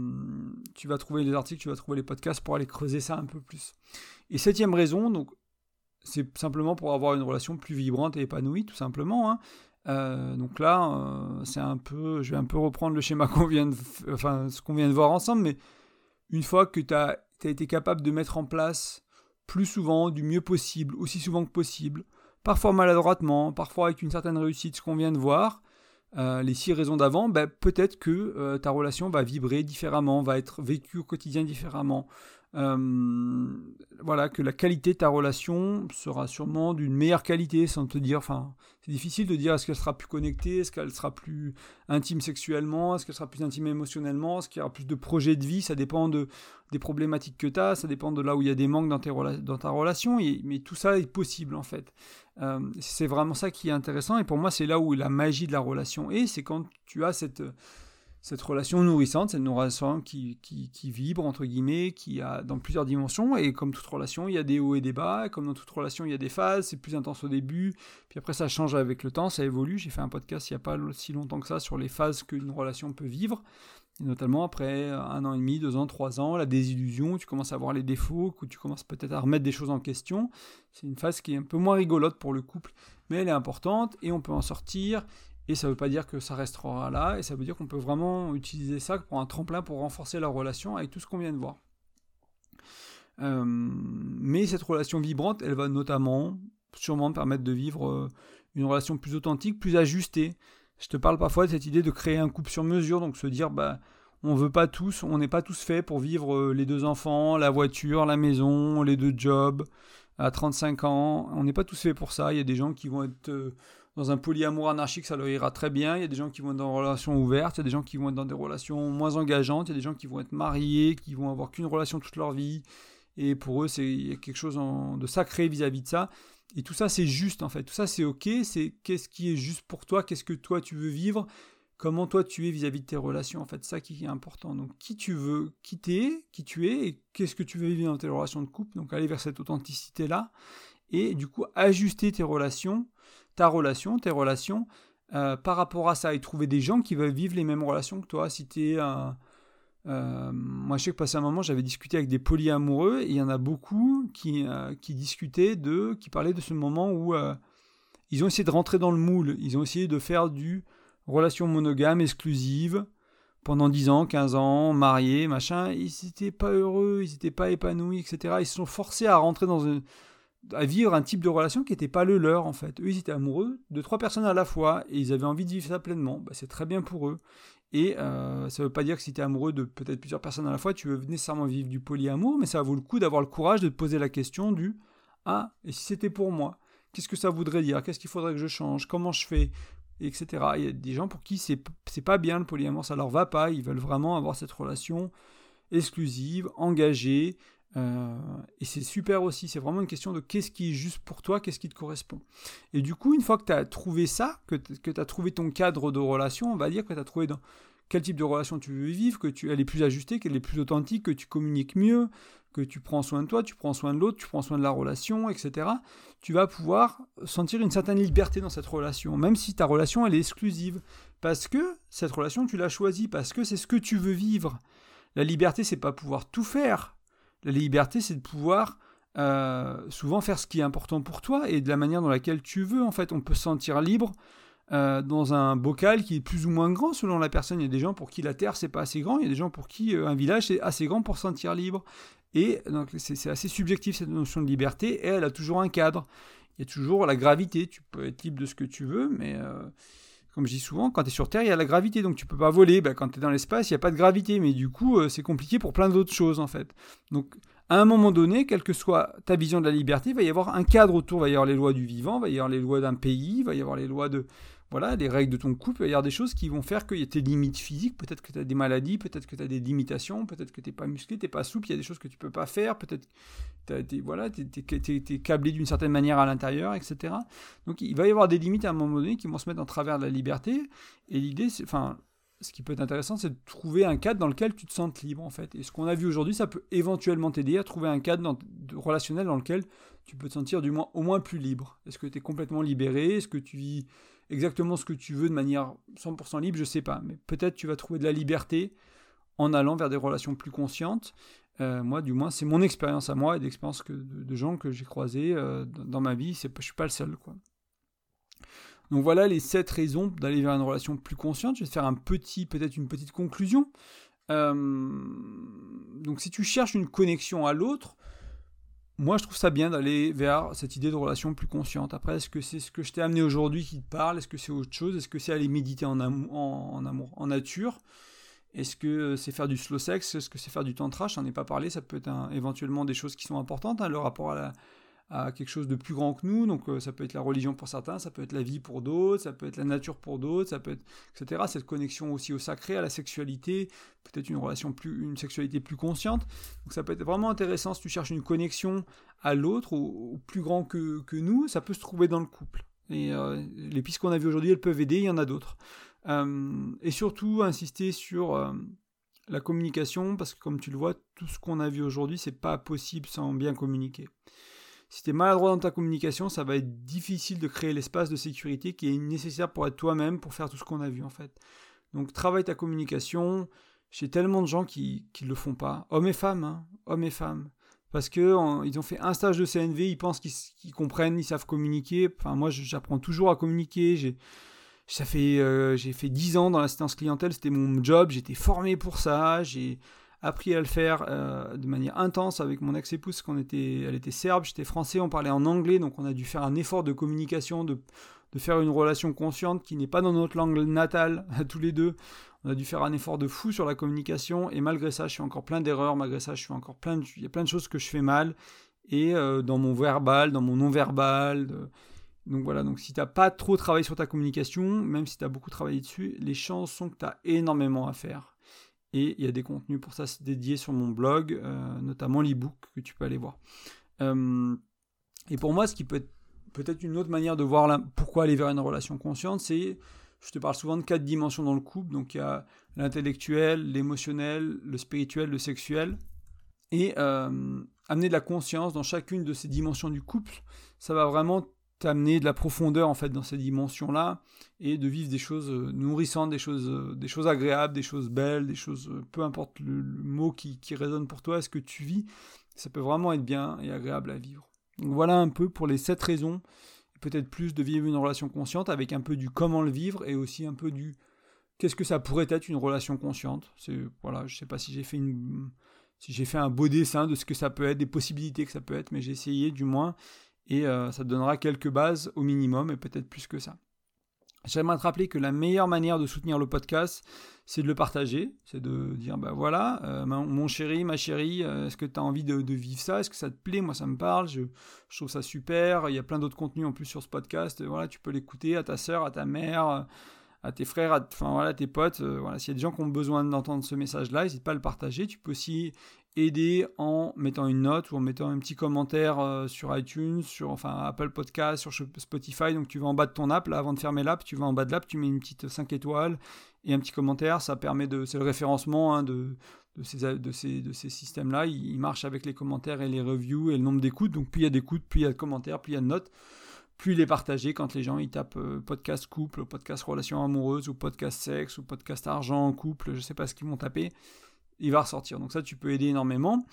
tu vas trouver les articles, tu vas trouver les podcasts pour aller creuser ça un peu plus. Et septième raison, donc c'est simplement pour avoir une relation plus vibrante et épanouie, tout simplement. Hein. Euh, donc là, euh, c'est un peu, je vais un peu reprendre le schéma qu'on vient de, enfin ce qu'on vient de voir ensemble, mais une fois que tu as, as, été capable de mettre en place plus souvent, du mieux possible, aussi souvent que possible, parfois maladroitement, parfois avec une certaine réussite, ce qu'on vient de voir, euh, les six raisons d'avant, ben, peut-être que euh, ta relation va vibrer différemment, va être vécue au quotidien différemment. Euh, voilà, que la qualité de ta relation sera sûrement d'une meilleure qualité, sans te dire, enfin, c'est difficile de dire est-ce qu'elle sera plus connectée, est-ce qu'elle sera plus intime sexuellement, est-ce qu'elle sera plus intime émotionnellement, est-ce qu'il y aura plus de projets de vie, ça dépend de, des problématiques que tu as, ça dépend de là où il y a des manques dans ta relation, mais tout ça est possible en fait. Euh, c'est vraiment ça qui est intéressant, et pour moi c'est là où la magie de la relation est, c'est quand tu as cette cette relation nourrissante, cette relation qui, vibre, entre guillemets, qui a dans plusieurs dimensions, et comme toute relation, il y a des hauts et des bas, comme dans toute relation, il y a des phases, c'est plus intense au début, puis après ça change avec le temps, ça évolue, j'ai fait un podcast il n'y a pas si longtemps que ça sur les phases qu'une relation peut vivre, et notamment après un an et demi, deux ans, trois ans, la désillusion, tu commences à voir les défauts, tu commences peut-être à remettre des choses en question, c'est une phase qui est un peu moins rigolote pour le couple, mais elle est importante, et on peut en sortir, et ça ne veut pas dire que ça restera là, et ça veut dire qu'on peut vraiment utiliser ça pour un tremplin pour renforcer la relation avec tout ce qu'on vient de voir. Euh, mais cette relation vibrante, elle va notamment sûrement permettre de vivre euh, une relation plus authentique, plus ajustée. Je te parle parfois de cette idée de créer un couple sur mesure, donc se dire, bah, on veut pas tous, on n'est pas tous faits pour vivre euh, les deux enfants, la voiture, la maison, les deux jobs à 35 ans. On n'est pas tous faits pour ça. Il y a des gens qui vont être dans un polyamour anarchique, ça leur ira très bien. Il y a des gens qui vont être dans des relations ouvertes, il y a des gens qui vont être dans des relations moins engageantes, il y a des gens qui vont être mariés, qui vont avoir qu'une relation toute leur vie. Et pour eux, c'est quelque chose de sacré vis-à-vis de ça. Et tout ça, c'est juste en fait. Tout ça, c'est ok. C'est qu'est-ce qui est juste pour toi, qu'est-ce que toi tu veux vivre, comment toi tu es vis-à-vis de tes relations? En fait, ça qui est important. Donc, qui tu veux, qui t'es, qui tu es, et qu'est-ce que tu veux vivre dans tes relations de couple? Donc, aller vers cette authenticité là. Et du coup, ajuster tes relations ta relation, tes relations, euh, par rapport à ça et trouver des gens qui veulent vivre les mêmes relations que toi. Si tu. Euh, moi, je sais que passé un moment, j'avais discuté avec des polyamoureux et il y en a beaucoup qui, euh, qui discutaient de. qui parlaient de ce moment où ils ont essayé de rentrer dans le moule. Ils ont essayé de faire du relation monogame exclusive pendant 10 ans, 15 ans, mariés, machin. Ils n'étaient pas heureux, ils n'étaient pas épanouis, etc. Ils se sont forcés à rentrer dans une à vivre un type de relation qui n'était pas le leur en fait. Eux, ils étaient amoureux de trois personnes à la fois et ils avaient envie de vivre ça pleinement. Bah, c'est très bien pour eux. Et euh, ça ne veut pas dire que si tu es amoureux de peut-être plusieurs personnes à la fois, tu veux nécessairement vivre du polyamour, mais ça vaut le coup d'avoir le courage de te poser la question du Ah, et si c'était pour moi? Qu'est-ce que ça voudrait dire? Qu'est-ce qu'il faudrait que je change? Comment je fais? Etc. Il y a des gens pour qui c'est, c'est pas bien le polyamour, ça leur va pas, ils veulent vraiment avoir cette relation exclusive, engagée, euh, et c'est super aussi, c'est vraiment une question de qu'est-ce qui est juste pour toi, qu'est-ce qui te correspond. Et du coup, une fois que tu as trouvé ça, que tu as trouvé ton cadre de relation, on va dire que tu as trouvé dans quel type de relation tu veux vivre, que tu, elle est plus ajustée, qu'elle est plus authentique, que tu communiques mieux, que tu prends soin de toi, tu prends soin de l'autre, tu prends soin de la relation, etc. Tu vas pouvoir sentir une certaine liberté dans cette relation, même si ta relation elle est exclusive, parce que cette relation tu l'as choisie, parce que c'est ce que tu veux vivre. La liberté, c'est pas pouvoir tout faire, la liberté, c'est de pouvoir euh, souvent faire ce qui est important pour toi et de la manière dans laquelle tu veux. En fait, on peut se sentir libre euh, dans un bocal qui est plus ou moins grand selon la personne. Il y a des gens pour qui la terre c'est pas assez grand, il y a des gens pour qui euh, un village c'est assez grand pour se sentir libre. Et donc c'est assez subjectif cette notion de liberté et elle a toujours un cadre. Il y a toujours la gravité. Tu peux être libre de ce que tu veux, mais comme je dis souvent, quand tu es sur Terre, il y a la gravité, donc tu peux pas voler. Ben, quand tu es dans l'espace, il n'y a pas de gravité, mais du coup, euh, c'est compliqué pour plein d'autres choses, en fait. Donc, à un moment donné, quelle que soit ta vision de la liberté, il va y avoir un cadre autour, il va y avoir les lois du vivant, il va y avoir les lois d'un pays, il va y avoir les lois de, voilà, des règles de ton couple, il va y avoir des choses qui vont faire qu'il y a tes limites physiques, peut-être que tu as des maladies, peut-être que tu as des limitations, peut-être que tu n'es pas musclé, tu n'es pas souple, il y a des choses que tu peux pas faire, peut-être que tu voilà, es, câblé d'une certaine manière à l'intérieur, etc. Donc il va y avoir des limites à un moment donné qui vont se mettre en travers de la liberté, et l'idée, enfin, ce qui peut être intéressant, c'est de trouver un cadre dans lequel tu te sentes libre, en fait. Et ce qu'on a vu aujourd'hui, ça peut éventuellement t'aider à trouver un cadre relationnel dans lequel tu peux te sentir du moins, au moins plus libre. Est-ce que tu es complètement libéré? Est-ce que tu vis exactement ce que tu veux de manière 100% libre, je sais pas. Mais peut-être tu vas trouver de la liberté en allant vers des relations plus conscientes. Euh, moi, du moins, c'est mon expérience à moi et d'expérience de, de, gens que j'ai croisés euh, dans, ma vie. Je suis pas le seul, quoi. Donc voilà les sept raisons d'aller vers une relation plus consciente. Je vais te faire un petit, peut-être une petite conclusion. Euh, donc si tu cherches une connexion à l'autre, moi, je trouve ça bien d'aller vers cette idée de relation plus consciente. Après, est-ce que c'est ce que je t'ai amené aujourd'hui qui te parle? Est-ce que c'est autre chose? Est-ce que c'est aller méditer en, amour, en nature? Est-ce que c'est faire du slow sex? Est-ce que c'est faire du tantra? Je n'en ai pas parlé. Ça peut être éventuellement des choses qui sont importantes. Hein, le rapport à la, à quelque chose de plus grand que nous. Donc euh, ça peut être la religion pour certains, ça peut être la vie pour d'autres, ça peut être la nature pour d'autres, ça peut être etc. Cette connexion aussi au sacré, à la sexualité, peut-être une relation plus, une sexualité plus consciente. Donc ça peut être vraiment intéressant si tu cherches une connexion à l'autre, au, plus grand que, que, nous, ça peut se trouver dans le couple. Et euh, les pistes qu'on a vues aujourd'hui, elles peuvent aider, il y en a d'autres. Euh, et surtout, insister sur la communication, parce que comme tu le vois, tout ce qu'on a vu aujourd'hui, c'est pas possible sans bien communiquer. Si tu es maladroit dans ta communication, ça va être difficile de créer l'espace de sécurité qui est nécessaire pour être toi-même, pour faire tout ce qu'on a vu en fait. Donc travaille ta communication. J'ai tellement de gens qui ne le font pas, hommes et femmes, hein, hommes et femmes. Parce qu'ils ils ont fait un stage de CNV, ils pensent qu'ils comprennent, ils savent communiquer. Enfin, moi, j'apprends toujours à communiquer. J'ai fait euh, fait 10 ans dans l'assistance clientèle, c'était mon job, j'étais formé pour ça, j'ai appris à le faire euh, de manière intense avec mon ex-épouse, qu'on était, elle était serbe, j'étais français, on parlait en anglais, donc on a dû faire un effort de communication, de, de faire une relation consciente qui n'est pas dans notre langue natale, tous les deux. On a dû faire un effort de fou sur la communication, et malgré ça, je suis encore plein d'erreurs, malgré ça, je suis encore plein de, il y a plein de choses que je fais mal, et euh, dans mon verbal, dans mon non-verbal. Donc voilà, donc si tu n'as pas trop travaillé sur ta communication, même si tu as beaucoup travaillé dessus, les chances sont que tu as énormément à faire. Et il y a des contenus pour ça dédiés sur mon blog, euh, notamment l'ebook que tu peux aller voir. Euh, et pour moi, ce qui peut être peut-être une autre manière de voir pourquoi aller vers une relation consciente, c'est, je te parle souvent de quatre dimensions dans le couple, donc il y a l'intellectuel, l'émotionnel, le spirituel, le sexuel, et euh, amener de la conscience dans chacune de ces dimensions du couple, ça va vraiment t'amener de la profondeur en fait dans ces dimensions là et de vivre des choses euh, nourrissantes des choses euh, des choses agréables des choses belles des choses euh, peu importe le, mot qui, qui, résonne pour toi ce que tu vis ça peut vraiment être bien et agréable à vivre. Donc voilà un peu pour les sept raisons peut-être plus de vivre une relation consciente avec un peu du comment le vivre et aussi un peu du qu'est-ce que ça pourrait être une relation consciente. C'est voilà je sais pas si j'ai fait une si j'ai fait un beau dessin de ce que ça peut être des possibilités que ça peut être mais j'ai essayé du moins et euh, ça te donnera quelques bases au minimum et peut-être plus que ça. J'aimerais te rappeler que la meilleure manière de soutenir le podcast, c'est de le partager, c'est de dire bah voilà, euh, mon chéri, ma chérie, euh, est-ce que tu as envie de, vivre ça? Est-ce que ça te plaît? Moi, ça me parle, je, trouve ça super. Il y a plein d'autres contenus en plus sur ce podcast. Voilà, tu peux l'écouter à ta soeur, à ta mère, à tes frères, à, voilà, tes potes. voilà, s'il y a des gens qui ont besoin d'entendre ce message-là, n'hésite pas à le partager. Tu peux aussi aider en mettant une note ou en mettant un petit commentaire euh, sur iTunes, sur enfin Apple Podcast, sur Spotify. Donc tu vas en bas de ton app, là avant de fermer l'app, tu vas en bas de l'app, tu mets une petite 5 étoiles et un petit commentaire. Ça permet de, c'est le référencement hein, de, de, ces, de ces, de ces systèmes-là. Il, il, marche avec les commentaires et les reviews et le nombre d'écoutes. Donc plus il y a d'écoutes, plus il y a de commentaires, plus il y a de notes. Plus il est partagé quand les gens ils tapent euh, podcast couple, podcast relation amoureuse ou podcast sexe ou podcast argent couple, je sais pas ce qu'ils vont taper il va ressortir. Donc ça, tu peux aider énormément.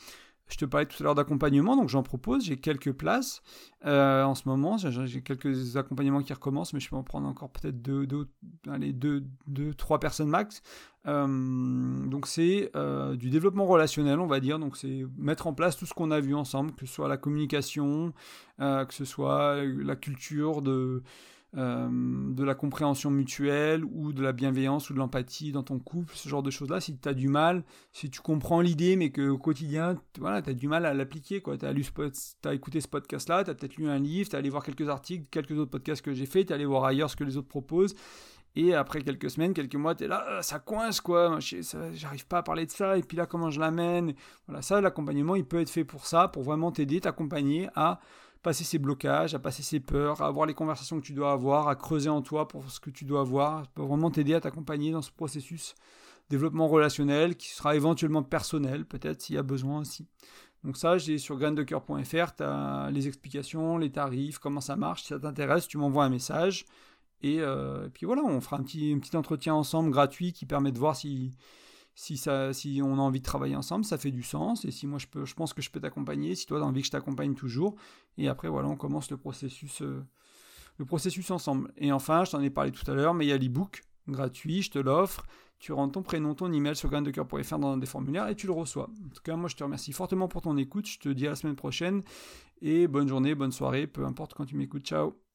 Je te parlais tout à l'heure d'accompagnement, donc j'en propose, j'ai quelques places euh, en ce moment, j'ai quelques accompagnements qui recommencent, mais je peux en prendre encore peut-être deux, deux, allez, deux, deux, trois personnes max. Euh, donc c'est euh, du développement relationnel, on va dire, donc c'est mettre en place tout ce qu'on a vu ensemble, que ce soit la communication, que ce soit la culture de euh, de la compréhension mutuelle ou de la bienveillance ou de l'empathie dans ton couple, ce genre de choses-là, si tu as du mal, si tu comprends l'idée mais que au quotidien, voilà, tu as du mal à l'appliquer, tu as, as écouté ce podcast-là, tu as peut-être lu un livre, tu as allé voir quelques articles, quelques autres podcasts que j'ai fait, tu es allé voir ailleurs ce que les autres proposent, et après quelques semaines, quelques mois, tu es là, ah, ça coince quoi, j'arrive pas à parler de ça, et puis là, comment je l'amène? Voilà, ça, l'accompagnement, il peut être fait pour ça, pour vraiment t'aider, t'accompagner à passer ces blocages, à passer ces peurs, à avoir les conversations que tu dois avoir, à creuser en toi pour ce que tu dois avoir, pour vraiment t'aider à t'accompagner dans ce processus développement relationnel qui sera éventuellement personnel, peut-être s'il y a besoin aussi. Donc ça, j'ai sur graindecoeur.fr, tu as les explications, les tarifs, comment ça marche. Si ça t'intéresse, tu m'envoies un message. Et, euh, puis voilà, on fera un petit entretien ensemble gratuit qui permet de voir si, si, ça, si on a envie de travailler ensemble, ça fait du sens. Et si moi je, peux, je pense que je peux t'accompagner, si toi tu as envie que je t'accompagne toujours. Et après, voilà, on commence le processus, euh, le processus ensemble. Et enfin, je t'en ai parlé tout à l'heure, mais il y a l'ebook gratuit, je te l'offre. tu rentres ton prénom, ton email sur graindecoeur.fr dans des formulaires et tu le reçois. En tout cas, moi je te remercie fortement pour ton écoute. Je te dis à la semaine prochaine et bonne journée, bonne soirée, peu importe quand tu m'écoutes. Ciao